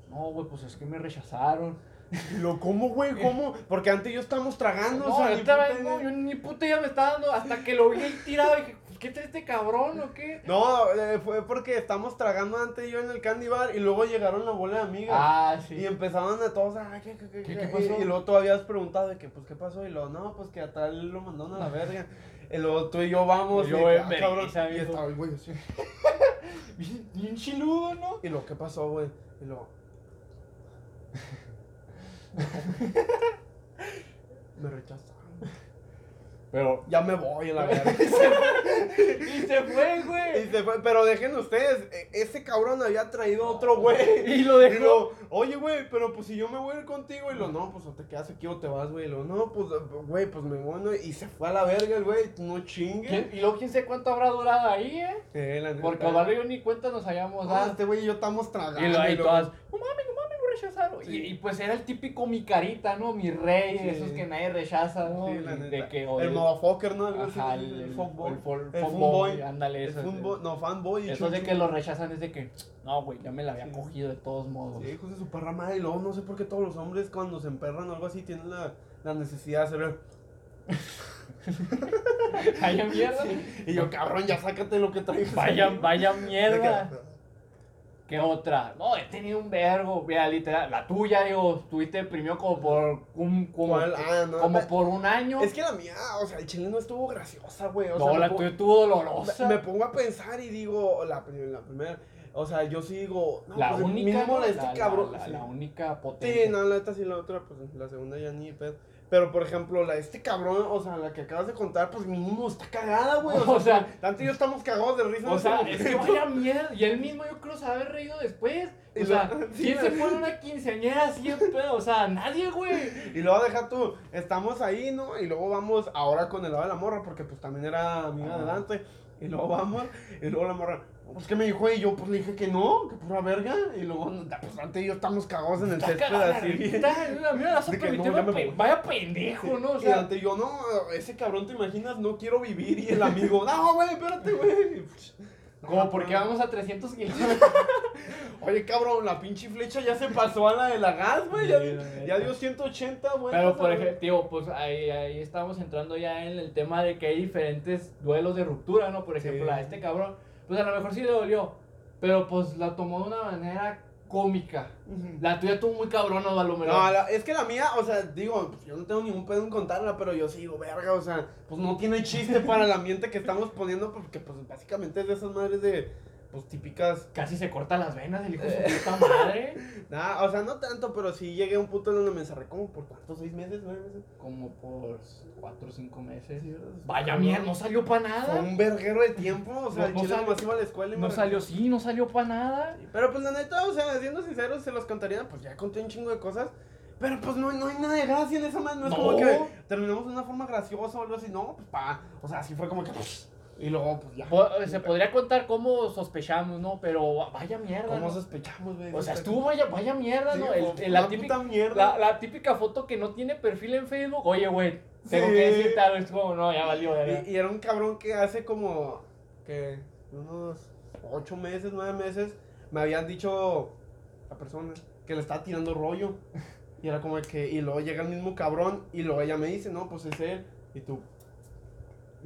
No, güey, pues es que me rechazaron. Y lo, ¿cómo, güey? ¿Cómo? Porque antes yo estábamos tragando. No, o sea, ni puta yo ni puta idea me estaba dando, hasta que lo vi ahí tirado, dije, pues, ¿qué trae este cabrón o qué? No, eh, fue porque estamos tragando antes y yo en el candy bar y luego llegaron la bola de amigas. Ah, sí. Y empezaban a todos, ah, ¿qué, qué, qué, ¿Qué- qué? Y- pasó? Y, luego tú habías preguntado de que, pues, ¿qué pasó? Y luego, no, pues que a tal lo mandaron a la verga. Y luego tú y yo vamos. Y yo y, ah, cabrón. Y estaba el güey así. Bien, bien chiludo, ¿no? Y luego, ¿qué pasó, güey? Y luego. Me rechazaron. Pero... Ya me voy a la verga. y se fue, güey. Y se fue, pero dejen ustedes, e- ese cabrón había traído otro güey. Y lo Y dejó. lo, oye, güey, pero pues si yo me voy a ir contigo. Y lo, no, pues o te quedas aquí o te vas, güey. Y lo, no, pues, güey, pues me voy. ¿no? Y se fue a la verga el güey, no chingues. ¿Quién- Y luego quién sé cuánto habrá durado ahí, ¿eh? Eh, la. Porque y yo ni cuenta nos habíamos No, dado. este güey y yo estamos tragando. Y luego ahí todas, no mames, no lo rechazaron. Sí. Y, y pues era el típico mi carita, ¿no? Mi rey, Sí. esos que nadie rechaza, ¿no? Sí, la Y neta. de que, el motherfucker, ¿no? Ajá, el, el, el el, fol- ándale, eso. funboy, no, fanboy. Eso de que lo rechazan es de que, no, güey, ya me la había cogido de todos modos. Sí, hijos de su perra madre. Y luego no sé por qué todos los hombres cuando se emperran o algo así tienen la, la necesidad de hacer. Vaya mierda. Y yo, cabrón, ya sácate lo que traes. Vaya, ahí". vaya mierda. ¿Qué otra? No, he tenido un vergo, mira, literal. La tuya, digo, estuviste deprimido como por un, como. Ah, no, como me- por un año. Es que la mía, o sea, el chile no estuvo graciosa, güey. O no, sea, la tuya estuvo dolorosa. me, me pongo a pensar y digo, la, prim- la primera, o sea, yo sí digo, no, la pues, única, mínimo la este la, la- cabrón. la- sí. la única potente. Sí, no, la neta sí, la otra, pues la segunda ya ni pedo. Pero, por ejemplo, la este cabrón, o sea, la que acabas de contar, pues mínimo está cagada, güey. O O sea, sea, tanto y yo estamos cagados de risa. O sea, es que vaya mierda. Y él mismo yo creo se haber reído después. Y O sea, la- sí, ¿quién la- se pone una quinceañera así en pedo? O sea, nadie, güey. Y luego deja tú, estamos ahí, ¿no? Y luego vamos ahora con el lado de la morra, porque pues también era amiga de Dante. Y luego vamos, y luego la morra, pues que me dijo, y yo pues le dije que no, que pura verga. Y luego, pues Dante y yo estamos cagados en el césped así. la no, me pe-. Vaya pendejo, ¿no? O sea, y yo, no, ese cabrón, ¿te imaginas? No quiero vivir. Y el amigo, no, güey, espérate, güey. como porque vamos a 300 kilómetros. Oye, cabrón, la pinche flecha ya se pasó a la de la gas, güey. Ya, ya dio 180, güey. Pero por ejemplo, pues ahí, ahí estamos entrando ya en el tema de que hay diferentes duelos de ruptura, ¿no? Por ejemplo, Sí. a este cabrón, pues a lo mejor sí le dolió, pero pues la tomó de una manera cómica. La tuya tuvo muy cabrón, ¿no? A lo mejor. No, la- es que la mía, o sea, digo, pues, yo no tengo ningún pedo en contarla, pero yo sí digo, verga, o sea, pues no tiene chiste para el ambiente que estamos poniendo, porque pues básicamente es de esas madres de, pues típicas, Casi se corta las venas el hijo de su puta madre. nada, o sea, no tanto, pero sí llegué a un punto en donde me encerré como por cuántos, seis meses, nueve meses. Como por cuatro o cinco meses. Vaya mierda, no salió para Fue nada. un verguero de tiempo, o sea, No- el no chile salió- iba a la escuela y me No salió, sí, no salió para nada. Pero pues la neta, o sea, siendo sinceros, se los contaría, pues ya conté un chingo de cosas. Pero pues no, no hay nada de gracia en esa madre, no es No. como que terminamos de una forma graciosa o algo así, no, pues pa, o sea, así fue como que, y luego pues ya. Po- Se podría contar cómo sospechamos, ¿no? Pero vaya mierda. ¿Cómo ¿no? sospechamos, güey? O sea, estuvo vaya, vaya mierda, Sí, ¿no? El- el- la, típica, mierda. la, la típica foto que no tiene perfil en Facebook. Oye, güey, tengo Sí. que decirte algo. Es como, no, ya valió, verga. Y, y era un cabrón que hace como, que, unos ocho meses, nueve meses, me habían dicho la persona que le estaba tirando rollo. Y era como que, y luego llega el mismo cabrón, y luego ella me dice, no, pues es él. Y tú,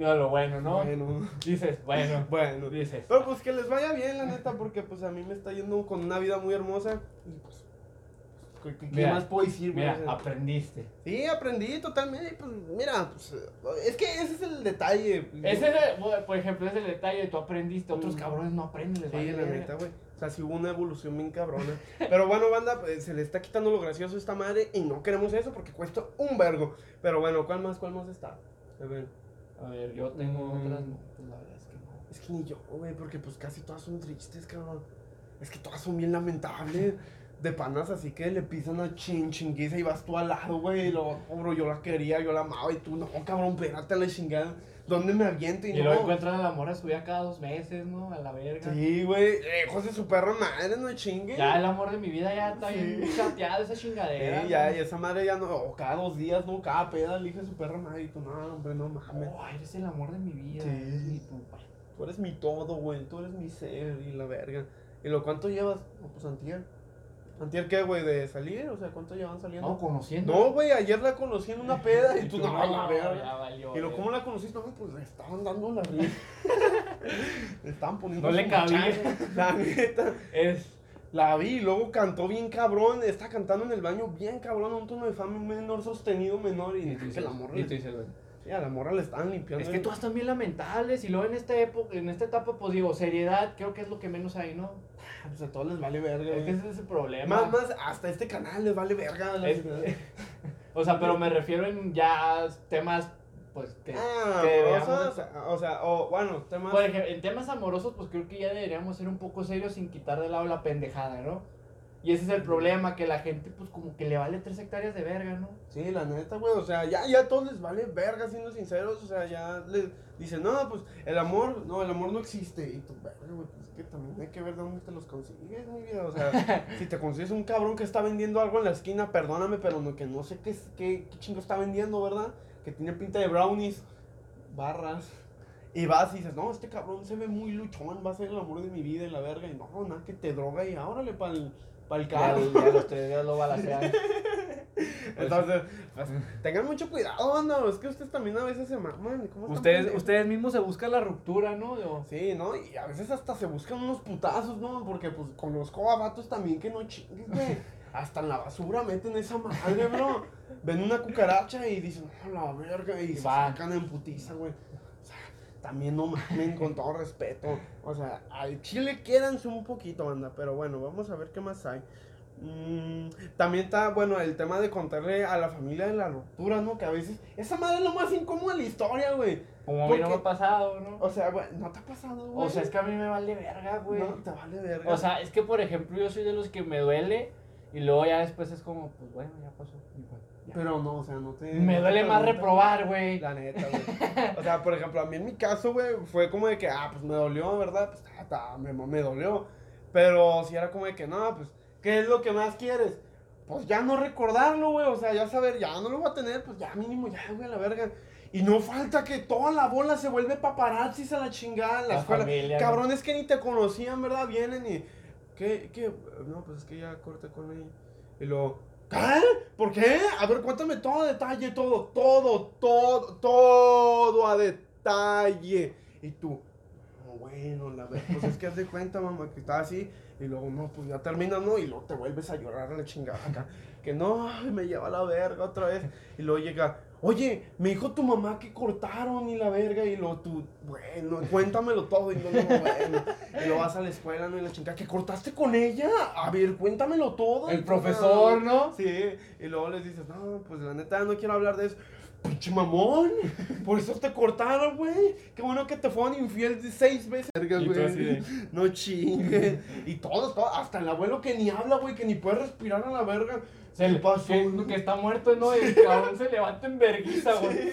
Digo, lo bueno, ¿no? bueno, Dices, bueno, bueno. dices. Pero pues que les vaya bien, la neta, porque pues a mí me está yendo con una vida muy hermosa. Y pues, ¿qué, qué- Mira, más puedo decir? Mira, aprendiste. Sí, aprendí totalmente. Pues mira, pues, eh, es que ese es el detalle. Ese es, el- por ejemplo, es el detalle. Tú aprendiste, otros Mm. cabrones no aprenden. Sí, vale la neta, güey. O sea, sí hubo una evolución bien cabrona. Pero bueno, banda, pues, se le está quitando lo gracioso a esta madre y no queremos eso porque cuesta un vergo. Pero bueno, ¿cuál más, cuál más está? A ver. A ver, yo tengo otras. no, pues la verdad es que no. Es que ni yo, güey, porque pues casi todas son tristes, cabrón. Es que todas son bien lamentables. De panas así que le pisan a chin chinguiza y vas tú al lado, güey. Y luego, oh, bro, yo la quería, yo la amaba y tú, no, cabrón, espérate a la chingada. ¿Dónde me aviento? Y, Y no. luego encuentran el amor a su vida cada dos meses, ¿no? A la verga. Sí, güey, lejos de su perra madre, no chingue. Ya el amor de mi vida ya está Sí. bien chateado esa chingadera. Sí, ya, ¿no? y esa madre ya no, o cada dos días, no, cada peda elige su perra madre y tú, no, hombre, no mames. Oh, eres el amor de mi vida. Sí. Tú eres mi todo, güey, tú eres mi ser y la verga. ¿Y lo cuánto llevas? No, pues antier. ¿Antier qué, güey, de salir? O sea, ¿cuánto llevan saliendo? No, conociendo. No, güey, ayer la conocí en una peda y tú, no, ya verga. valió, Y lo. ¿cómo la conociste? No, pues le estaban dando la risa. le estaban poniendo No le cabía. La neta. Es. La vi y luego cantó bien cabrón. Está cantando en el baño bien cabrón, un tono de fa menor sostenido menor. Y, dices, la morra. y dices, güey, Sí, a la morra le estaban limpiando. Es que todas están bien lamentables. Y luego en esta época, en esta etapa, pues digo, seriedad, creo que es lo que menos hay, ¿no? Pues a todos les vale verga. Es que ese es el problema. Más, más, hasta este canal les vale verga. Es-. O sea, pero me refiero en ya temas, pues, que. Ah, que veamos- o sea, o bueno, temas. Por ejemplo, en temas amorosos, pues creo que ya deberíamos ser un poco serios sin quitar de lado la pendejada, ¿no? Y ese es el problema, que la gente, pues, como que le vale tres hectáreas de verga, ¿no? Sí, la neta, güey, o sea, ya, ya a todos les vale verga, siendo sinceros, o sea, ya les dicen, no, pues, el amor, no, el amor no existe, y tú, verga, güey, pues, es que también hay que ver de dónde te los consigues, mi vida, o sea, si te consigues un cabrón que está vendiendo algo en la esquina, perdóname, pero no, que no sé qué, qué, qué chingo está vendiendo, ¿verdad? Que tiene pinta de brownies, barras, y vas y dices, no, este cabrón se ve muy luchón, va a ser el amor de mi vida y la verga, y no, nada, que te droga y órale pa'l, pa'l Ya, carro. ya los tres días lo balacean. Entonces, pues, tengan mucho cuidado, banda. Es que ustedes también a veces se maman. ¿Cómo ustedes, ustedes mismos se buscan la ruptura, ¿no? Yo- Sí, ¿no? Y a veces hasta se buscan unos putazos, ¿no? Porque, pues, conozco a vatos también que no chingues, güey. Hasta en la basura meten esa madre, bro. Ven una cucaracha y dicen, a la verga, y Y se sacan en putiza, güey. También no mamen, con todo respeto. O sea, al chile quédanse un poquito, banda. Pero bueno, vamos a ver qué más hay. Mm, también está, bueno, el tema de contarle a la familia de la ruptura, ¿no? Que a veces, esa madre es lo más incómodo de la historia, güey. Como a mí no me ha pasado, ¿no? O sea, güey, ¿no te ha pasado, güey? O sea, es que a mí me vale verga, güey. No, te vale verga. O sea, es que, por ejemplo, yo soy de los que me duele y luego ya después es como, pues bueno, ya pasó. ya. Pero no, o sea, no te. Me duele más reprobar, güey. La neta, güey. O sea, por ejemplo, a mí en mi caso, güey, fue como de que, ah, pues me dolió, ¿verdad? Pues ta, ta, me, me dolió. Pero si era como de que, no, pues, ¿qué es lo que más quieres? Pues ya no recordarlo, güey. O sea, ya saber, ya no lo voy a tener, pues ya mínimo, ya, güey, a la verga. Y no falta que toda la bola se vuelve paparazzis a la chingada la, La escuela. familia, ¿no? Cabrones que ni te conocían, ¿verdad? Vienen y. ¿qué? ¿Qué? No, pues es que ya corté con ella. Y luego, ¿qué? ¿Por qué? A ver, cuéntame todo a detalle, todo, todo, todo, todo a detalle. Y tú, "No, bueno, la verdad, pues es que haz de cuenta, mamá, que está así. Y luego, no, pues ya terminas, ¿no? Y luego te vuelves a llorar a la chingada acá. Que no, me lleva a la verga otra vez. Y luego llega, oye, me dijo tu mamá que cortaron y la verga. Y luego tú, bueno, cuéntamelo todo. Y no, bueno. Y luego vas a la escuela, ¿no? Y la chingada, ¿que cortaste con ella? A ver, cuéntamelo todo. El profesor, ¿no? Sí, y luego les dices, no, pues la neta no quiero hablar de eso. Pinche mamón, por eso te cortaron, güey. Qué bueno que te fueron infiel de seis veces. Güey. No chingue. Y todos, todos, hasta el abuelo que ni habla, güey, que ni puede respirar a la verga. Se ¿Qué le- pasó? Que, que está muerto, ¿no? Y el cabrón se levanta en vergüenza, güey.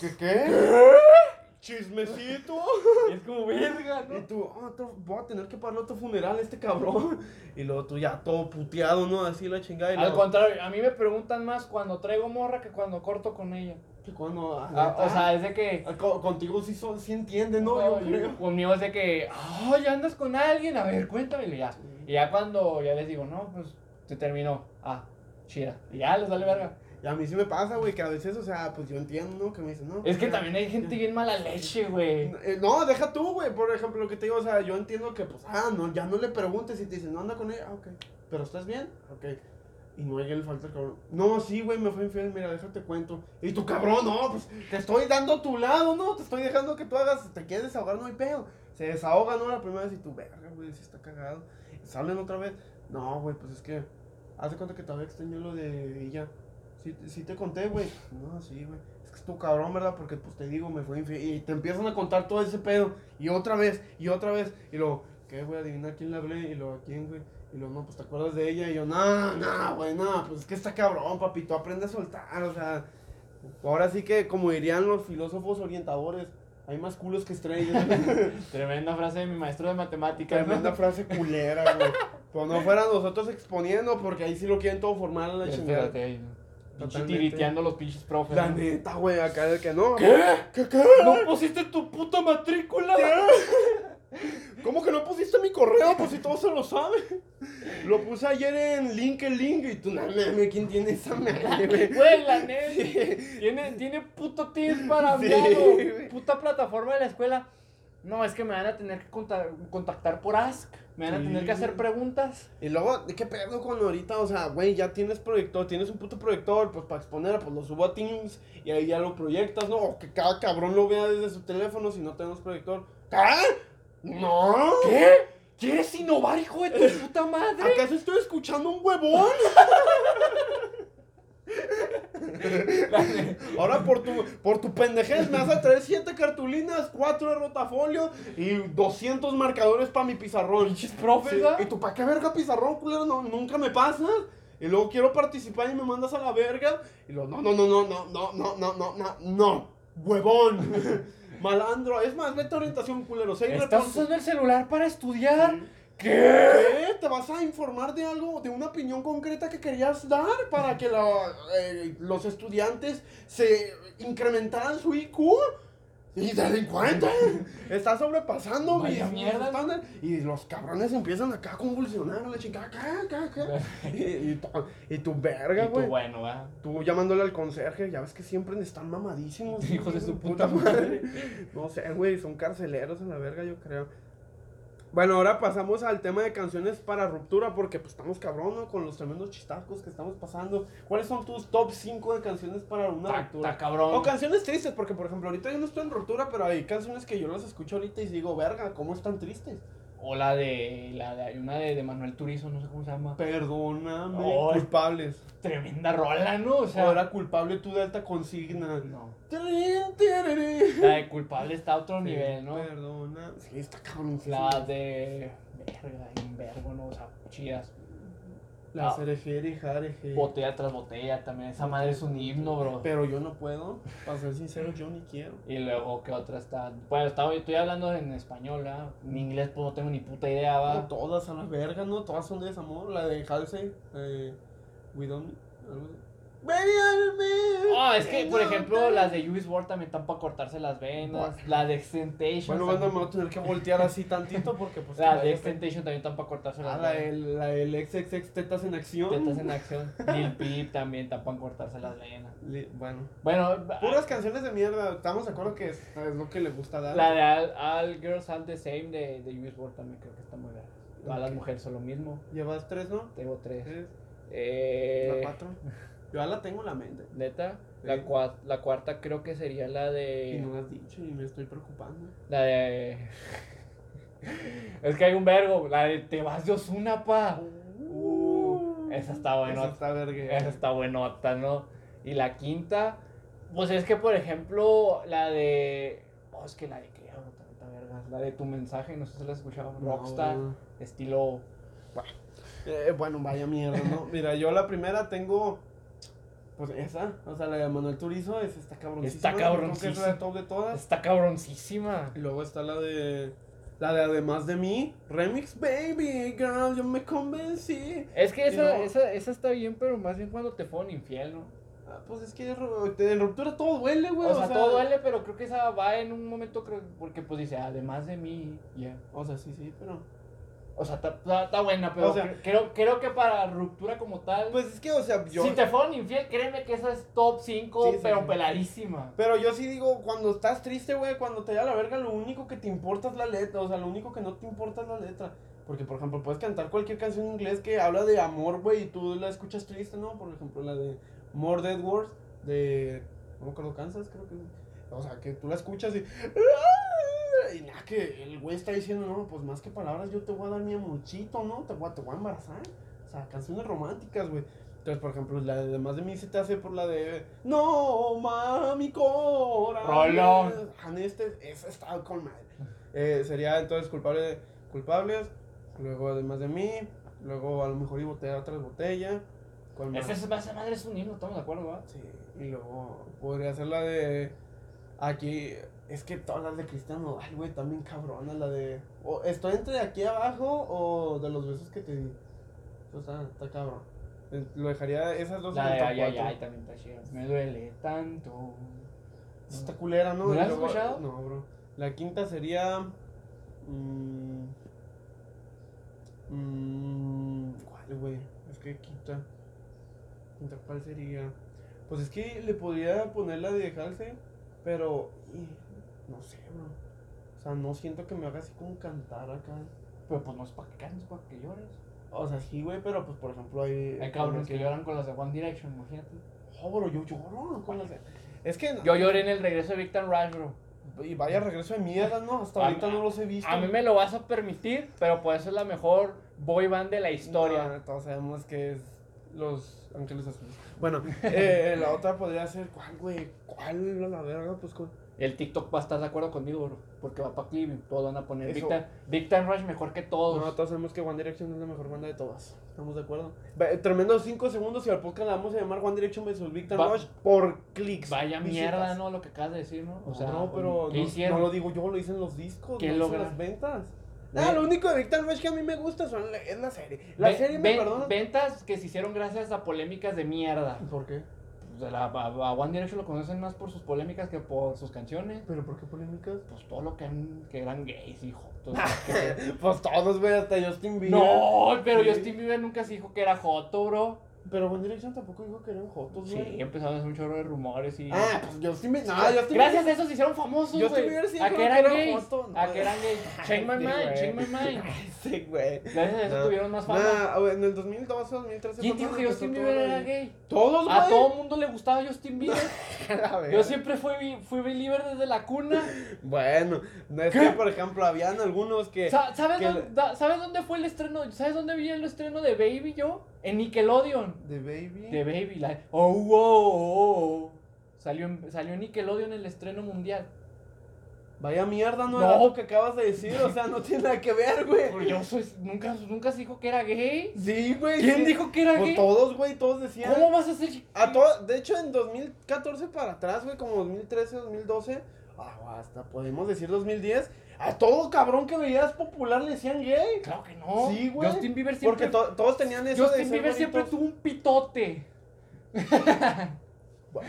¿Qué qué? Chismecito. Y es como verga, Y ¿no? tú, ah, otro- voy a tener que pagar otro funeral a este cabrón. Y luego tú ya todo puteado, ¿no? Así la chingada. Y Al luego, contrario, a mí me preguntan más cuando traigo morra que cuando corto con ella. que cuando, ah, Ah, o sea, es de que. co- contigo sí, son, sí entienden, ¿no? Yo creo. Conmigo es de que, oh, ya andas con alguien, a ver, cuéntame. Y ya. Y ya cuando ya les digo, no, pues se terminó. Ah, chida. Y ya les vale verga. Y a mí sí me pasa, güey, que a veces, o sea, pues yo entiendo, ¿no? Que me dicen, no. Es que pues, también hay gente bien mala leche, güey. Eh, No, deja tú, güey. Por ejemplo, lo que te digo, o sea, yo entiendo que, pues, ah, no, ya no le preguntes y te dicen, no anda con ella, ah, ok. ¿Pero estás bien? Ok. Y no llega el falta el cabrón. No, sí, güey, me fue infiel, mira, déjate cuento. Y tu cabrón, no, pues, te estoy dando tu lado, ¿no? Te estoy dejando que tú hagas, te quieres desahogar, no hay pedo. Se desahoga, ¿no? La primera vez y tú, verga, güey, si está cagado. Salen otra vez. No, güey, pues es que, haz de cuenta que todavía extraño lo de ella. Sí, sí te conté, güey. No, sí, güey. Es que es tu cabrón, ¿verdad? Porque, pues, te digo, me fue infiel. Y te empiezan a contar todo ese pedo. Y otra vez, y otra vez. Y luego, ¿qué, güey? Adivina quién le hablé. Y luego, ¿a quién, güey? Y luego, no, pues, ¿te acuerdas de ella? Y yo, no, no, güey, no. Pues, es que está cabrón, papito. Aprende a soltar, o sea. Ahora sí que, como dirían los filósofos orientadores, hay más culos que estrellas. Tremenda frase de mi maestro de matemáticas. ¿no? Tremenda frase culera, güey. Pero no fuera nosotros exponiendo, porque ahí sí lo quieren todo formar a la chingada. Espérate, tiriteando los pinches profes. La ¿no? neta, güey, acá de que no. ¿Qué? ¿Qué, qué? ¿No pusiste tu puta matrícula? ¿Cómo que no pusiste mi correo? Pues si todos se lo saben. Lo puse ayer en LinkedIn y tú, no mames, ¿quién tiene esa madre, güey? Güey, la neta. Tiene, tiene puto Teams para Sí, puta plataforma de la escuela. No, es que me van a tener que conta- contactar por Ask. Me van a Sí. tener que hacer preguntas. Y luego, ¿de qué pedo con ahorita? O sea, güey, ya tienes proyector, tienes un puto proyector, pues para exponer, pues lo subo a Teams y ahí ya lo proyectas, ¿no? O que cada cabrón lo vea desde su teléfono si no tenemos proyector. ¿Qué? No. ¿Qué? ¿Quieres innovar, hijo de tu puta madre? ¿Acaso estoy escuchando un huevón? Ahora por tu, por tu pendejez me vas a traer 7 cartulinas, 4 de rotafolio y 200 marcadores para mi pizarrón. Sí, ¿ah? ¿Y tú para qué verga pizarrón, culero? No, nunca me pasas. Y luego quiero participar y me mandas a la verga. Y luego, no, no, no, no, no, no, no, no, no, no, no, huevón. Malandro. Es más, vete a orientación, culero. ¿Estás usando el celular para estudiar? ¿Qué? ¿Qué? ¿Te vas a informar de algo, de una opinión concreta que querías dar para que la- eh, los estudiantes se incrementaran su IQ? Y delincuente, está sobrepasando mi estándar. Y los cabrones empiezan acá a convulsionar la chica, acá, acá, acá. Y, y, tu- y tu verga, güey. bueno, va. Tú llamándole al conserje, ya ves que siempre están mamadísimos. Hijos de su puta madre. No sé, güey, son carceleros en la verga, yo creo. Bueno, ahora pasamos al tema de canciones para ruptura, porque pues estamos cabrón, ¿no? Con los tremendos chistacos que estamos pasando. ¿Cuáles son tus top 5 de canciones para una ruptura? está cabrón. O canciones tristes, porque por ejemplo, ahorita yo no estoy en ruptura, pero hay canciones que yo las escucho ahorita y digo, verga, ¿cómo están tristes? O la de, la de, hay una de, de Manuel Turizo, no sé cómo se llama. Perdóname, Ay. culpables. Tremenda rola, ¿no? O sea, Ahora culpable tú de alta consigna. no. La de culpable está a otro nivel, ¿no? Perdona. Sí, está cabrón. La de. Verga, vergo, ¿no? O sea, chidas. La Ah. Serejeri, Jareje. Botella tras botella también. Esa madre es un himno, bro. Pero yo no puedo. Para ser sincero, yo ni quiero. Y luego, ¿qué otra está? Bueno, estaba, estoy hablando en español, ¿ah? En inglés, pues no tengo ni puta idea, No, va. todas a la verga, ¿no? Todas son de desamor. La de Halsey, eh, We Don't. algo así. Oh, es que, por ejemplo, las de US World también están para cortarse las venas. La de Extentation. Bueno, banda, me voy a tener que voltear así tantito porque pues... La de Extentation también están para cortarse Ah, las la venas. del, la del XXX tetas en acción. Tetas en acción. Lil Peep también están para cortarse las venas. Li- Bueno. Bueno, Puras canciones de mierda. Estamos de acuerdo que es, es lo que le gusta dar. la de All, All Girls Are the Same de, de US World también creo que está muy bien. Todas las Ok. mujeres son lo mismo. Llevas tres, ¿no? Tengo tres. Tres. Eh, La cuatro. Yo ya la tengo en la mente. Neta. Sí. La, cua- la cuarta creo que sería la Y no de. la has dicho y me estoy preocupando. La de. es que hay un vergo. La de Te vas de Osuna, pa. Uh, esa está buena. Esa está verga. Esa está buenota, ¿no? Y la quinta, pues es que, por ejemplo, la de. Oh, es que la de que también está verga. La de tu mensaje, no sé si la has escuchado. Rockstar, no. estilo. Eh, bueno, vaya mierda, ¿no? Mira, yo la primera tengo. Pues esa, o sea, la de Manuel Turizo, esa está cabroncísima. Está que es cabroncísima. la top de todas. Está cabroncísima. Y luego está la de. La de Además de mí, Remix Baby Girl, yo me convencí. Es que esa, esa, esa está bien, pero más bien cuando te fueron infiel, ¿no? Ah, pues es que en ruptura todo duele, güey. O sea, todo duele, pero creo que esa va en un momento, creo, porque pues dice, además de mí, ya. O sea, sí, sí, pero. O sea, está, buena, pero O sea- cre- creo, creo que para ruptura como tal, Pues es que, o sea, yo. si te fueron infiel, créeme que esa es top 5, Sí, sí, pero sí. peladísima. Pero yo sí digo, cuando estás triste, güey, cuando te da la verga, lo único que te importa es la letra. O sea, lo único que no te importa es la letra. Porque, por ejemplo, puedes cantar cualquier canción en inglés que habla de amor, güey, y tú la escuchas triste, ¿no? Por ejemplo, la de More Dead Words, de. No me acuerdo, Kansas, creo que. O sea, que tú la escuchas y. Y nada, que el güey está diciendo, no, pues más que palabras, yo te voy a dar mi amorcito, ¿no? Te voy a, te voy a embarazar. O sea, canciones románticas, güey. Entonces, por ejemplo, la de más de mí se te hace por la de No, mami, corazón. Rolón. Este, esa está con madre. Eh, sería entonces culpable, culpables. Luego, además de mí. Luego, a lo mejor, y botella otra botella. Esa es más madre es un himno, estamos de acuerdo, ¿va? Sí, y luego podría ser la de. Aquí. Es que todas las de Cristian Nodal, güey, también cabrona. La de. o estoy entre aquí abajo o de los besos que te di. Eso está, está cabrón. Lo dejaría esas dos La de ay, ay, ay, también está chida. Me duele tanto. Está culera, ¿no? ¿No la has luego- escuchado? No, bro. La quinta sería. mm, mm, ¿Cuál, güey? Es que quinta. Quinta, ¿cuál sería? Pues es que le podría poner la de Halsey, pero. No sé, bro. O sea, no siento que me haga así como cantar acá. Pero pues no es para que cantes, para que llores. O sea, sí, güey, pero pues por ejemplo hay. Hay cabrones que lloran con las de One Direction, imagínate. Oh, bro, yo lloro con las de. Es que. Yo lloré en el regreso de Victor Rush, bro. Y vaya regreso de mierda, ¿no? Hasta A- ahorita no los he visto. A mí me lo vas a permitir, pero pues es la mejor boy band de la historia. No, todos sabemos que es Los Ángeles Azules. Bueno, eh, la otra podría ser, ¿cuál, güey? ¿Cuál la verga? Pues con. El TikTok va a estar de acuerdo conmigo, bro. Porque va para Cleveland. Todos van a poner Eso. Big Time, Big Time Rush mejor que todos. No, todos sabemos que One Direction es la mejor banda de todas. ¿Estamos de acuerdo? Va- Tremendo 5 segundos y al podcast la vamos a llamar One Direction vs. Victor Va- Rush por clics. Vaya visitas. mierda, ¿no? Lo que acabas de decir, ¿no? O sea, no, pero ¿qué no, lo digo yo, lo dicen los discos, ¿Qué las ventas. Ve- Ah, lo único de Victor Rush que a mí me gusta son es la serie. La serie me ven- perdona. Ventas que se hicieron gracias a polémicas de mierda. ¿Por qué? La- a- a One Direction lo conocen más por sus polémicas que por sus canciones. ¿Pero por qué polémicas? Pues todo lo que, han- que eran gays y jotos. pues todos, güey, hasta Justin Bieber. no, pero Sí. Justin Bieber nunca se dijo que era joto, bro. Pero One Direction tampoco dijo que eran jotos, Sí, güey. empezaron a hacer un chorro de rumores y... Ah, pues Justin Bieber. No, Justin Gracias a eso se hicieron famosos, Justin güey. Bieber sí a dijo que que eran era gays. no. A que eran gays. Change my Sí, mind, change my mind. Sí, güey. Gracias a eso No. tuvieron más fama. Nah, güey, en el 2012, 2013. ¿Quién dijo que Justin Bieber era gay? Todos, güey. A todo el mundo le gustaba Justin Bieber. A. Yo siempre fui, fui believer desde la cuna. Bueno, no es que, por ejemplo, habían algunos que. Sa- ¿Sabes, dónde, ¿Sabes dónde fue el estreno? ¿Sabes dónde vi el estreno de Baby yo? En Nickelodeon. The Baby. De Baby, la... Oh, oh, oh, oh. Salió en, salió en Nickelodeon el estreno mundial. Vaya mierda, no, No. lo que acabas de decir. O sea, no tiene nada que ver, güey. Pero yo soy, nunca, nunca se dijo que era gay. Sí, güey. ¿Quién sí. dijo que era Pues gay? todos, güey, todos decían. ¿Cómo vas a ser A de hecho, en 2014 para atrás, güey, como 2013, 2012, ah, hasta podemos decir 2010, a todo cabrón que veías popular le decían gay. Claro que no. Sí, güey. Justin Bieber siempre, Porque to- todos tenían eso de Justin ser Bieber siempre tuvo un pitote. Bueno,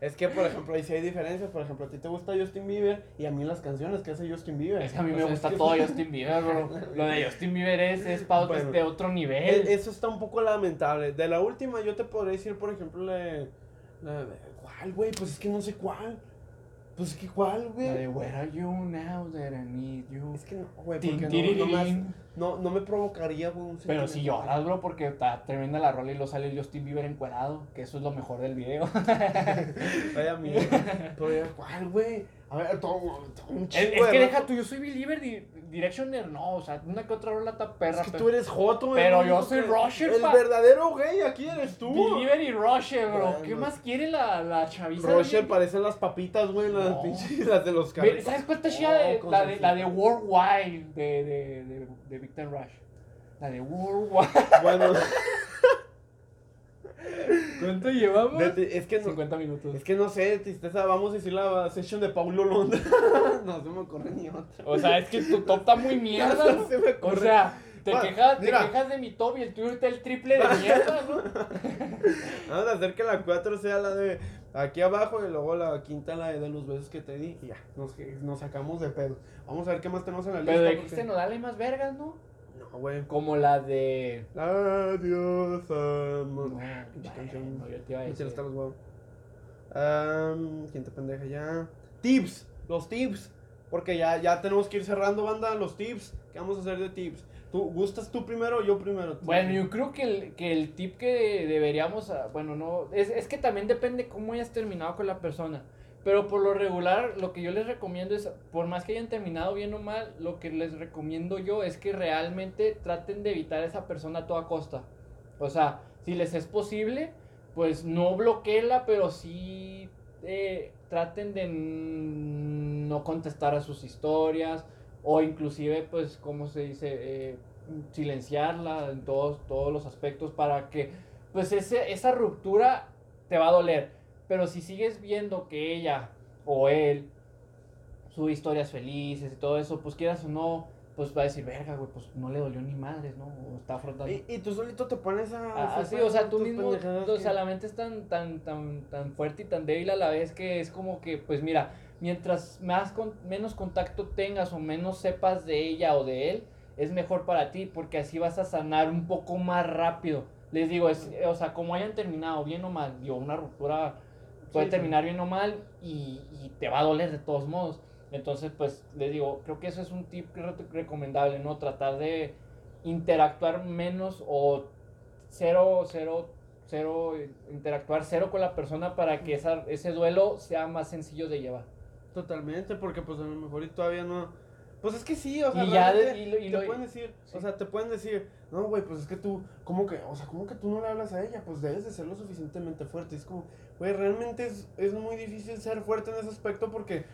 es que, por ejemplo, ahí sí hay diferencias. Por ejemplo, a ti te gusta Justin Bieber y a mí las canciones que hace Justin Bieber. Es que a mí O me sea, gusta que- todo Justin Bieber, bro. Lo de Justin Bieber es, es pa- Bueno. otro E- nivel. Eso está un poco lamentable. De la última, yo te podría decir, por ejemplo, la la de- ¿Cuál, güey? Pues es que no sé cuál. Pues es que cuál, güey. La de Where are you now that I need you? Es que no, güey, Tin, porque no, no, más- no, no me provocaría, güey, un Pero si lloras, bro, porque está tremenda la rola y lo sale Justin Bieber encuerado, que eso es lo mejor del video. Vaya mierda. Pero ya, ¿cuál, güey? A ver, todo, todo un Es, chingo es que de deja tú, yo soy Believer, di- Directioner no, o sea, una que otra rola está perra. Es que tú eres Joto, güey. Pero yo soy Rusher, El pa. verdadero gay aquí eres tú. Believer y Roger, bro. Bueno. ¿Qué más quiere la, la chaviza? Bien? parecen las papitas, güey, las No. pinches, las de los carritos. ¿Sabes cuál está Oh, chida? de- con la, de, la de. Worldwide de, de, de, de Victor Rush. La de Worldwide. Bueno, ¿Cuánto llevamos? es que no, 50 minutos. es que no sé, tristeza, vamos a decir la session de Paulo Londra. no se me ocurre ni otra. O sea, es que tu top está muy mierda, No se me. O sea, te, quejas, te quejas de mi top y el tuyo está el triple de mierda, ¿no? Vamos a hacer que la 4 sea la de aquí abajo y luego la quinta la de, de los besos que te di y ya, nos, nos sacamos de pedo. Vamos a ver qué más tenemos en la Pero lista. dijiste no dale más vergas, ¿no? No, güey. Como la de... Adiós, amor. No, yo te iba a Me decir. hasta los huevos. Am, ¿Quién te pendeja ya? Tips, los tips. Porque ya, ya tenemos que ir cerrando, banda, los tips. ¿Qué vamos a hacer de tips? ¿Tú gustas tú primero o yo primero? Bueno, yo creo que el, que el tip que deberíamos, ah, bueno, no, es, es que también depende cómo hayas terminado con la persona. Pero por lo regular, lo que yo les recomiendo es, por más que hayan terminado bien o mal, lo que les recomiendo yo es que realmente traten de evitar a esa persona a toda costa. O sea, si les es posible, pues no bloqueenla, pero sí eh, traten de no contestar a sus historias o inclusive, pues, ¿cómo se dice? Eh, silenciarla en todos, todos los aspectos para que, pues, ese, esa ruptura te va a doler. Pero si sigues viendo que ella o él sube historias felices y todo eso, pues quieras o no, pues va a decir, verga, güey, pues no le dolió ni madres, ¿no? O está afrontando. Y, y tú solito te pones a. Ah, sí, o sea, tú mismo, o que- sea, la mente es tan, tan, tan, tan fuerte y tan débil a la vez que es como que, pues mira, mientras más con, menos contacto tengas o menos sepas de ella o de él, es mejor para ti porque así vas a sanar un poco más rápido. Les digo, es, o sea, como hayan terminado bien o mal, digo, una ruptura puede Sí, terminar bien o mal y, y te va a doler de todos modos. Entonces, pues, les digo, creo que eso es un tip re- recomendable, ¿no? Tratar de interactuar menos o cero, cero, cero, interactuar cero con la persona para que esa, ese duelo sea más sencillo de llevar. Totalmente, porque pues a lo mejor y todavía no. Pues es que sí, o sea, Y ya de- realmente y lo- y te lo- pueden decir, sí. o sea, te pueden decir, no, güey, pues es que tú, ¿cómo que, o sea, cómo que tú no le hablas a ella? Pues debes de ser lo suficientemente fuerte. Es como, güey, realmente es, es muy difícil ser fuerte en ese aspecto porque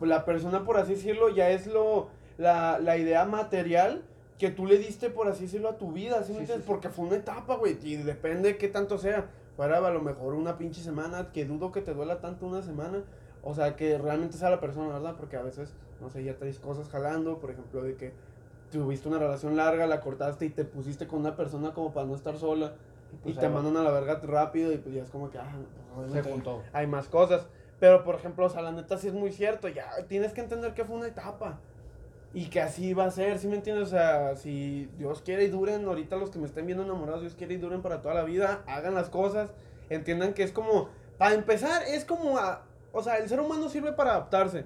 la persona, por así decirlo, ya es lo, la, la idea material que tú le diste, por así decirlo, a tu vida, ¿sí me Sí, entiendes? sí. Porque fue una etapa, güey, y depende de qué tanto sea. Fuera a lo mejor una pinche semana, que dudo que te duela tanto una semana. O sea, que realmente sea la persona, ¿verdad? Porque a veces, no sé, ya traes cosas jalando, por ejemplo, de que tuviste una relación larga, la cortaste y te pusiste con una persona como para no estar sola Pues y te va. mandan a la verga rápido y pues ya es como que, ah, pues, Se juntó. hay más cosas. Pero, por ejemplo, o sea, la neta sí es muy cierto, ya tienes que entender que fue una etapa. Y que así va a ser, ¿sí me entiendes? O sea, si Dios quiere y duren, ahorita los que me estén viendo enamorados, Dios quiere y duren para toda la vida, hagan las cosas, entiendan que es como, para empezar, es como, a- o sea, el ser humano sirve para adaptarse.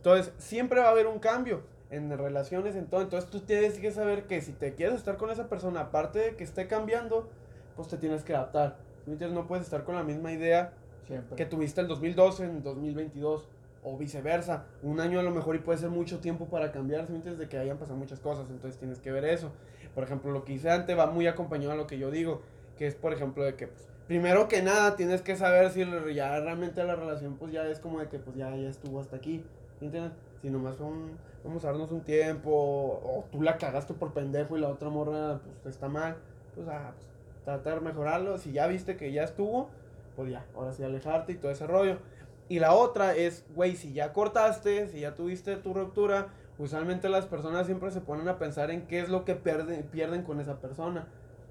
Entonces, siempre va a haber un cambio en relaciones, en todo. Entonces, tú tienes que saber que si te quieres estar con esa persona, aparte de que esté cambiando, pues te tienes que adaptar. No puedes estar con la misma idea Siempre. que tuviste el 2012 en 2022 o viceversa. Un año a lo mejor y puede ser mucho tiempo para cambiar, ¿sí me entiendes? De que hayan pasado muchas cosas, entonces tienes que ver eso. Por ejemplo, lo que hice antes va muy acompañado a lo que yo digo, que es por ejemplo de que pues, primero que nada tienes que saber si ya realmente la relación pues ya es como de que pues ya, ya estuvo hasta aquí, ¿sí ¿entiendes? Si nomás un, vamos a darnos un tiempo, o tú la cagaste por pendejo y la otra morra pues está mal, pues, ah, pues tratar de mejorarlo, si ya viste que ya estuvo, pues ya, ahora sí alejarte y todo ese rollo. Y la otra es, güey, si ya cortaste, si ya tuviste tu ruptura, usualmente las personas siempre se ponen a pensar en qué es lo que pierden, pierden con esa persona.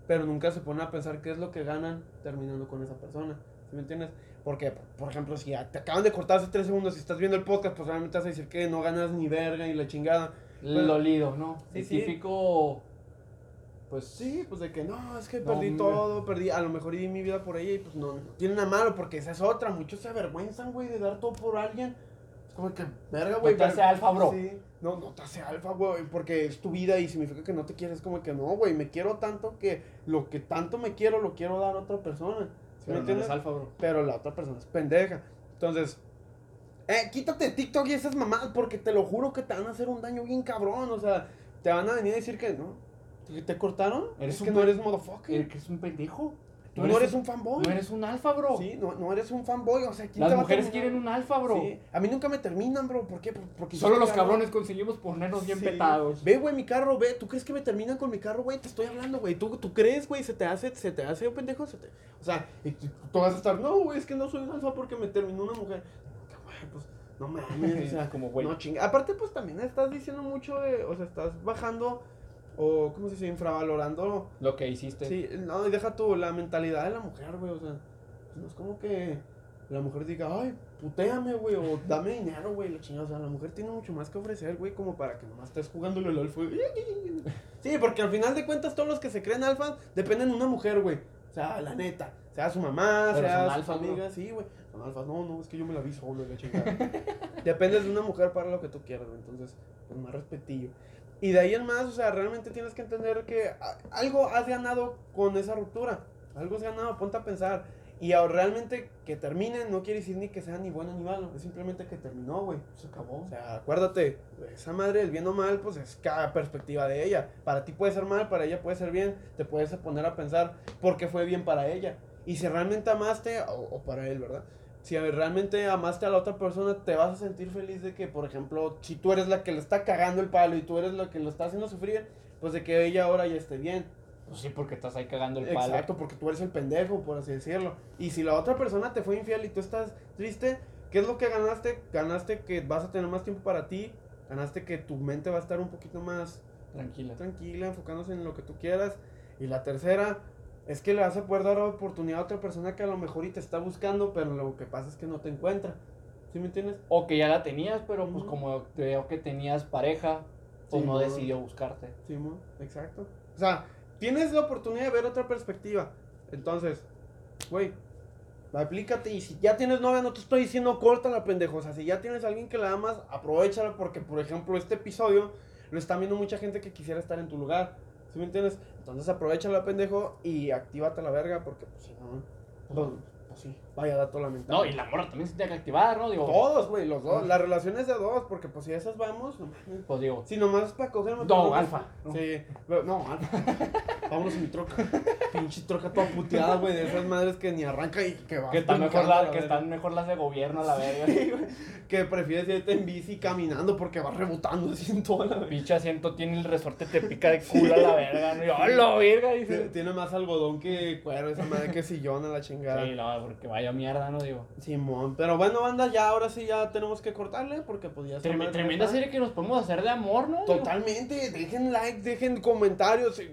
pero nunca se ponen a pensar qué es lo que ganan terminando con esa persona. ¿Sí me entiendes? Porque, por ejemplo, si te acaban de cortar hace tres segundos y estás viendo el podcast, pues obviamente vas a decir que no ganas ni verga y la chingada. Lo lido, ¿no? Sí, típico. Pues Sí, pues de que no, es que No, perdí todo, perdí, a lo mejor di mi vida por ella y pues no, no tiene nada malo porque esa es otra, muchos se avergüenzan, güey, de dar todo por alguien. Es como que, verga, güey. te hace alfa, bro. Sí, no, no te hace alfa, güey, porque es tu vida y significa que no te quieres, como que no, güey, me quiero tanto que lo que tanto me quiero lo quiero dar a otra persona. ¿Sí Pero me no eres entiendes? alfa, bro. Pero la otra persona es pendeja. Entonces, eh, quítate TikTok y esas mamadas porque te lo juro que te van a hacer un daño bien cabrón. O sea, te van a venir a decir que no. ¿Que ¿Te cortaron? Eres es un que no eres motherfucker. Que es un pendejo. Tú no eres un fanboy. No eres un alfa, bro. Sí, no, no eres un fanboy. O sea, ¿quién Las te va a mujeres terminar? quieren un alfa, bro. Sí. A mí nunca me terminan, bro. ¿Por qué? Por- Porque Solo los cabrones conseguimos ponernos bien Sí. petados. Ve, güey, mi carro, ve. ¿Tú crees que me terminan con mi carro, güey? Te estoy hablando, güey. ¿Tú, ¿Tú crees, güey? ¿Se te hace, se te hace pendejo? Se te- O sea, y tú vas a estar, no, güey, es que no soy un alfa porque me terminó una mujer. Pues, no mames, o sea, Como güey. no chinga. Aparte, pues también estás diciendo mucho de, o sea, estás bajando o, ¿cómo se dice? Infravalorando. Lo que hiciste. Sí, no, y deja tú la mentalidad de la mujer, güey, o sea, no es como que la mujer diga, ay, putéame, güey, o dame dinero, güey, la chingada, o sea, la mujer tiene mucho más que ofrecer, güey, como para que nomás estés jugándole al alfa. Sí, porque al final de cuentas todos los que se creen alfas dependen de una mujer, güey. O sea, la neta. Sea su mamá, Pero sea son su alfas, ¿no? amiga, sí, güey. Son alfas, no, no, es que yo me la vi solo, la chingada. Dependes de una mujer para lo que tú quieras, güey. Entonces, pues más respetillo. Y de ahí en más, o sea, realmente tienes que entender que algo has ganado con esa ruptura. Algo has ganado, ponte a pensar. Y ahora realmente que termine no quiere decir ni que sea ni bueno ni malo. Es simplemente que terminó, güey. Se acabó. O sea, acuérdate, esa madre, el bien o mal, pues es cada perspectiva de ella. Para ti puede ser mal, para ella puede ser bien. Te puedes poner a pensar por qué fue bien para ella. Y si realmente amaste, o, o para él, ¿verdad? Si realmente amaste a la otra persona, te vas a sentir feliz de que, por ejemplo, si tú eres la que le está cagando el palo y tú eres la que lo está haciendo sufrir, pues de que ella ahora ya esté bien. Pues sí, porque estás ahí cagando el palo. Exacto, porque tú eres el pendejo, por así decirlo. Y si la otra persona te fue infiel y tú estás triste, ¿qué es lo que ganaste? Ganaste que vas a tener más tiempo para ti, ganaste que tu mente va a estar un poquito más Tranquila. tranquila, enfocándose en lo que tú quieras. Y la tercera es que le vas a poder dar oportunidad a otra persona que a lo mejor y te está buscando, pero lo que pasa es que no te encuentra. ¿Sí me entiendes? O que ya la tenías, pero pues como veo que tenías pareja, pues Sí, no decidió buscarte. Simón, exacto. O sea, tienes la oportunidad de ver otra perspectiva. Entonces, güey, aplícate. Y si ya tienes novia, no te estoy diciendo corta la pendejo. O sea, si ya tienes a alguien que la amas, aprovechala. Porque, por ejemplo, este episodio lo están viendo mucha gente que quisiera estar en tu lugar. ¿Sí me entiendes? Entonces, aprovechala, pendejo, y actívate la verga. Porque, pues, si no, pues, pues sí, vaya dato lamentable. No, y la morra también se tiene que activar, ¿no? Digo, Todos, güey, los dos. La relación es de dos. Porque, pues, si a esas vamos, no mames. pues digo, Si nomás es para coger No, alfa, no. Sí, pero- no, alfa. Vámonos en mi troca. Pinche troca toda puteada, güey, de esas madres que ni arranca y que va. que están mejor, la, que están mejor las de gobierno a la verga. Sí, Que prefieres irte en bici caminando porque vas rebotando así en toda la verga. Pinche asiento tiene el resorte, te pica de culo a la verga. ¿no? Y yo, ¡a la verga! Tiene- Dice. Tiene más algodón que cuero, esa madre que sillón a la chingada. Sí, no, porque vaya mierda, ¿no? Digo. Simón, pero bueno, banda, ya ahora sí ya tenemos que cortarle porque pues ya esa Trem- madre tremenda serie que nos podemos hacer de amor, ¿no? Digo, Totalmente, dejen like, dejen comentarios, eh,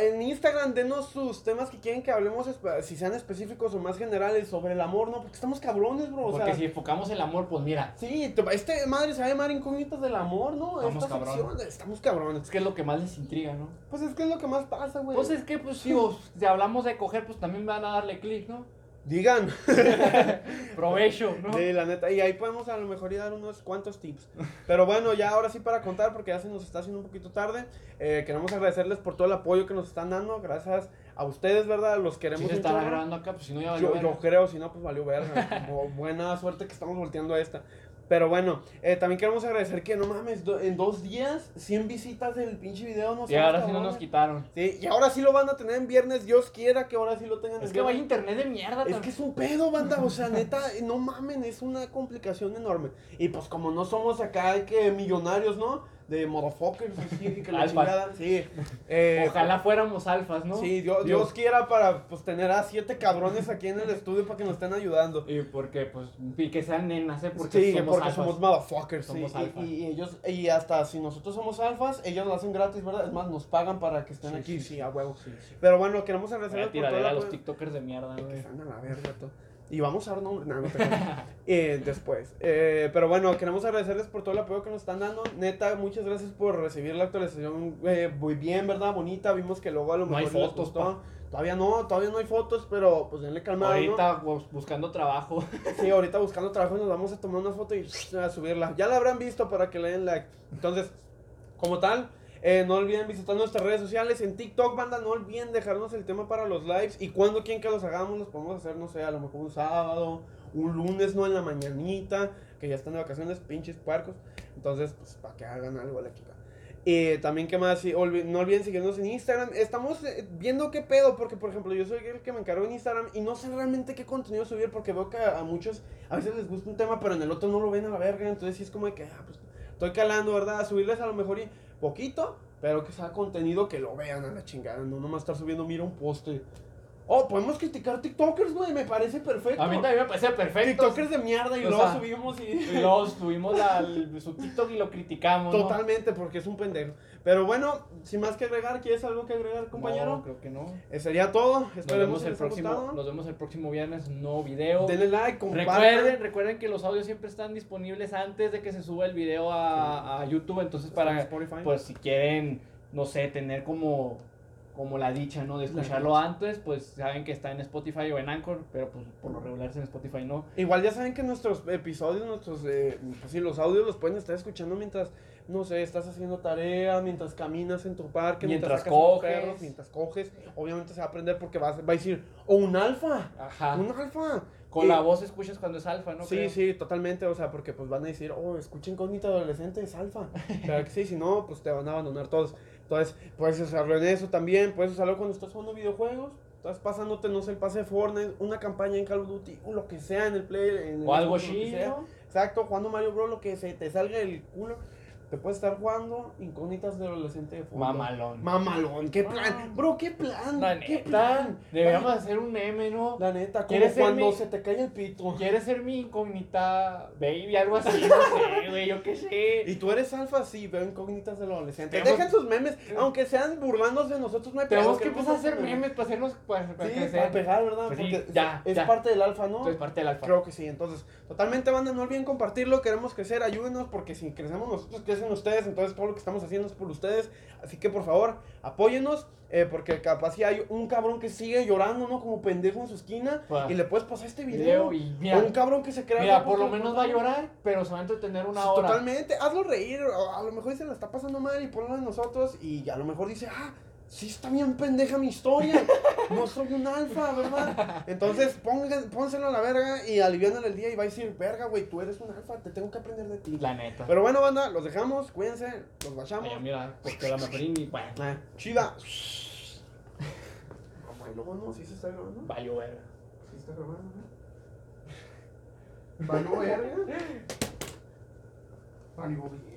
en Instagram denos sus temas que quieren que hablemos, si sean específicos o más generales sobre el amor, ¿no? Porque estamos cabrones, bro, o Porque sea, si enfocamos el amor, pues mira, sí, te- este madre se va a llamar incógnitas del amor, ¿no? Estamos Esta cabrones. sección, estamos cabrones. es que es lo que más les intriga, ¿no? Pues es que es lo que más pasa, güey. Pues es que, pues, digo, si hablamos de coger, pues también van a darle clic, ¿no? Digan, Provecho, ¿no? sí, la neta, y ahí podemos a lo mejor ir dar unos cuantos tips. Pero bueno, ya ahora sí para contar, porque ya se nos está haciendo un poquito tarde, eh, queremos agradecerles por todo el apoyo que nos están dando, gracias a ustedes, ¿verdad? Los queremos Si se chorro. grabando acá, pues si no ya valió Yo, creo, si no, pues valió verga. Como buena suerte que estamos volteando a esta. Pero bueno, eh, también queremos agradecer que no mames, do- en dos días, 100 visitas del pinche video. No Y ahora sí no nos quitaron. Sí, y ahora sí lo van a tener en viernes. Dios quiera que ahora sí lo tengan en Es que vaya internet de mierda. Es que es un pedo, banda. O sea, neta, no mamen, es una complicación enorme. Y pues, como no somos acá que millonarios, ¿no? De motherfuckers, así, que la chingada. Sí. Eh, Ojalá fuéramos alfas, ¿no? Sí, Dios, Dios quiera para pues tener a siete cabrones aquí en el estudio para que nos estén ayudando. Y porque, pues, y que sean nenas, ¿eh? Porque sí, somos porque alfas. somos motherfuckers. Somos sí, alfas. y, y ellos, y hasta si nosotros somos alfas, ellos lo hacen gratis, ¿verdad? Es más, nos pagan para que estén Sí, aquí, sí, sí, a huevo. Pero bueno, queremos Voy agradecerles a a los tiktokers de mierda, Que güey. van a la verga, todo. Y vamos a dar nombres. No, no. Eh, después. Eh, pero bueno, queremos agradecerles por todo el apoyo que nos están dando. Neta, muchas gracias por recibir la actualización eh, muy bien, ¿verdad? Bonita. Vimos que luego a lo No hay mejor les fotos. Todavía no, todavía no hay fotos, pero pues denle calmado, ¿no? Ahorita bus- buscando trabajo. Sí, ahorita buscando trabajo nos vamos a tomar una foto y a subirla. Ya la habrán visto para que le den like. Entonces, como tal, eh, no olviden visitar nuestras redes sociales. En TikTok, banda, no olviden dejarnos el tema para los lives. Y cuando quieren que los hagamos, los podemos hacer, no sé, a lo mejor un sábado, un lunes, no en la mañanita, que ya están de vacaciones, pinches puercos. Entonces, pues, para que hagan algo a la chica. Y también, ¿qué más? Sí, olvi- no olviden seguirnos en Instagram. Estamos eh, viendo qué pedo, porque, por ejemplo, yo soy el que me encargo en Instagram y no sé realmente qué contenido subir, porque veo que a, muchos a veces les gusta un tema, pero en el otro no lo ven a la verga. Entonces, sí es como que, ah, pues, estoy calando, ¿verdad? A subirles a lo mejor y poquito, pero que sea contenido que lo vean a la chingada. No nomás estar subiendo, mira un poste. Oh, podemos criticar TikTokers, güey, me parece perfecto. A mí también me parece perfecto. TikTokers de mierda y O luego sea, subimos y. Y luego subimos al, su TikTok y lo criticamos. ¿no? Totalmente, porque es un pendejo. Pero bueno, sin más que agregar, ¿quieres algo que agregar, compañero? No, creo que no. Eh, sería todo. Nos Esperemos vemos, que el próximo, gustado. nos vemos el próximo viernes, nuevo video. Denle like, compartan. Recuerden, recuerden que los audios siempre están disponibles antes de que se suba el video a, a YouTube. Entonces, para, Spotify. pues si quieren, no sé, tener como, como la dicha, ¿no? De escucharlo antes, pues saben que está en Spotify o en Anchor, pero pues por lo regular es en Spotify, ¿no? Igual ya saben que nuestros episodios, nuestros, eh, pues sí, los audios los pueden estar escuchando mientras, no sé, estás haciendo tarea, mientras caminas en tu parque, Mientras los coges. perros, mientras coges. Obviamente se va a aprender porque va a, va a decir, o un alfa, Ajá. un alfa. Con Y- la voz escuchas cuando es alfa, ¿no? sí, Creo. sí, totalmente, o sea, porque pues van a decir, oh, escucha incógnita adolescente, es alfa. Pero que sí, si no, pues te van a abandonar todos. Entonces, puedes usarlo en eso también, puedes usarlo cuando estás jugando videojuegos, estás pasándote, no sé, el pase de Fortnite, una campaña en Call of Duty, o lo que sea en el Play. En el O algo chido. Exacto, jugando Mario Bros, lo que se te salga del culo. Te puedes estar jugando incógnitas de adolescente de fondo. Mamalón. Mamalón, qué plan. Ah. Bro, qué plan. La qué plan. deberíamos hacer un meme, ¿no? La neta, como ¿Quieres ser cuando mi- se te cae el pito. ¿Quieres ser mi incógnita baby? Algo así, no sé, güey, yo qué sé. Y tú eres alfa, sí, veo incógnitas del adolescente. Tenemos- Dejen sus memes, aunque sean burlándose de nosotros, no hay Tenemos que empezar a hacer memes. memes para hacernos para, para Sí, crecer. para pegar, ¿verdad? Pues sí, Porque ya, es ya. parte del alfa, ¿no? Es parte del alfa. Creo que sí, entonces, totalmente banda, no olviden compartirlo, queremos crecer, ayúdenos, porque si crecemos nosotros, ustedes, entonces todo lo que estamos haciendo es por ustedes, así que por favor, apóyennos, eh, porque capaz si hay un cabrón que sigue llorando, ¿no? Como pendejo en su esquina, y le puedes pasar este video, Video y o mira, un cabrón que se crea... mira, por lo menos va a llorar, pero se va a entretener una Sí, hora. Totalmente, hazlo reír, o a lo mejor se la está pasando mal y ponlo de nosotros, y a lo mejor dice, ah, sí está bien pendeja mi historia, no soy un alfa, ¿verdad? Entonces, pongan, pónselo a la verga y aliviánale el día y va a decir, verga, güey, tú eres un alfa, te tengo que aprender de ti. La neta. Pero bueno, banda, los dejamos, cuídense, los bachamos. Ay, mira, porque la Meperini, bueno, Ah, chida. Como y luego no, sí se está grabando. va a llover. Sí está grabando, ¿no? Valió verga. Valió verga.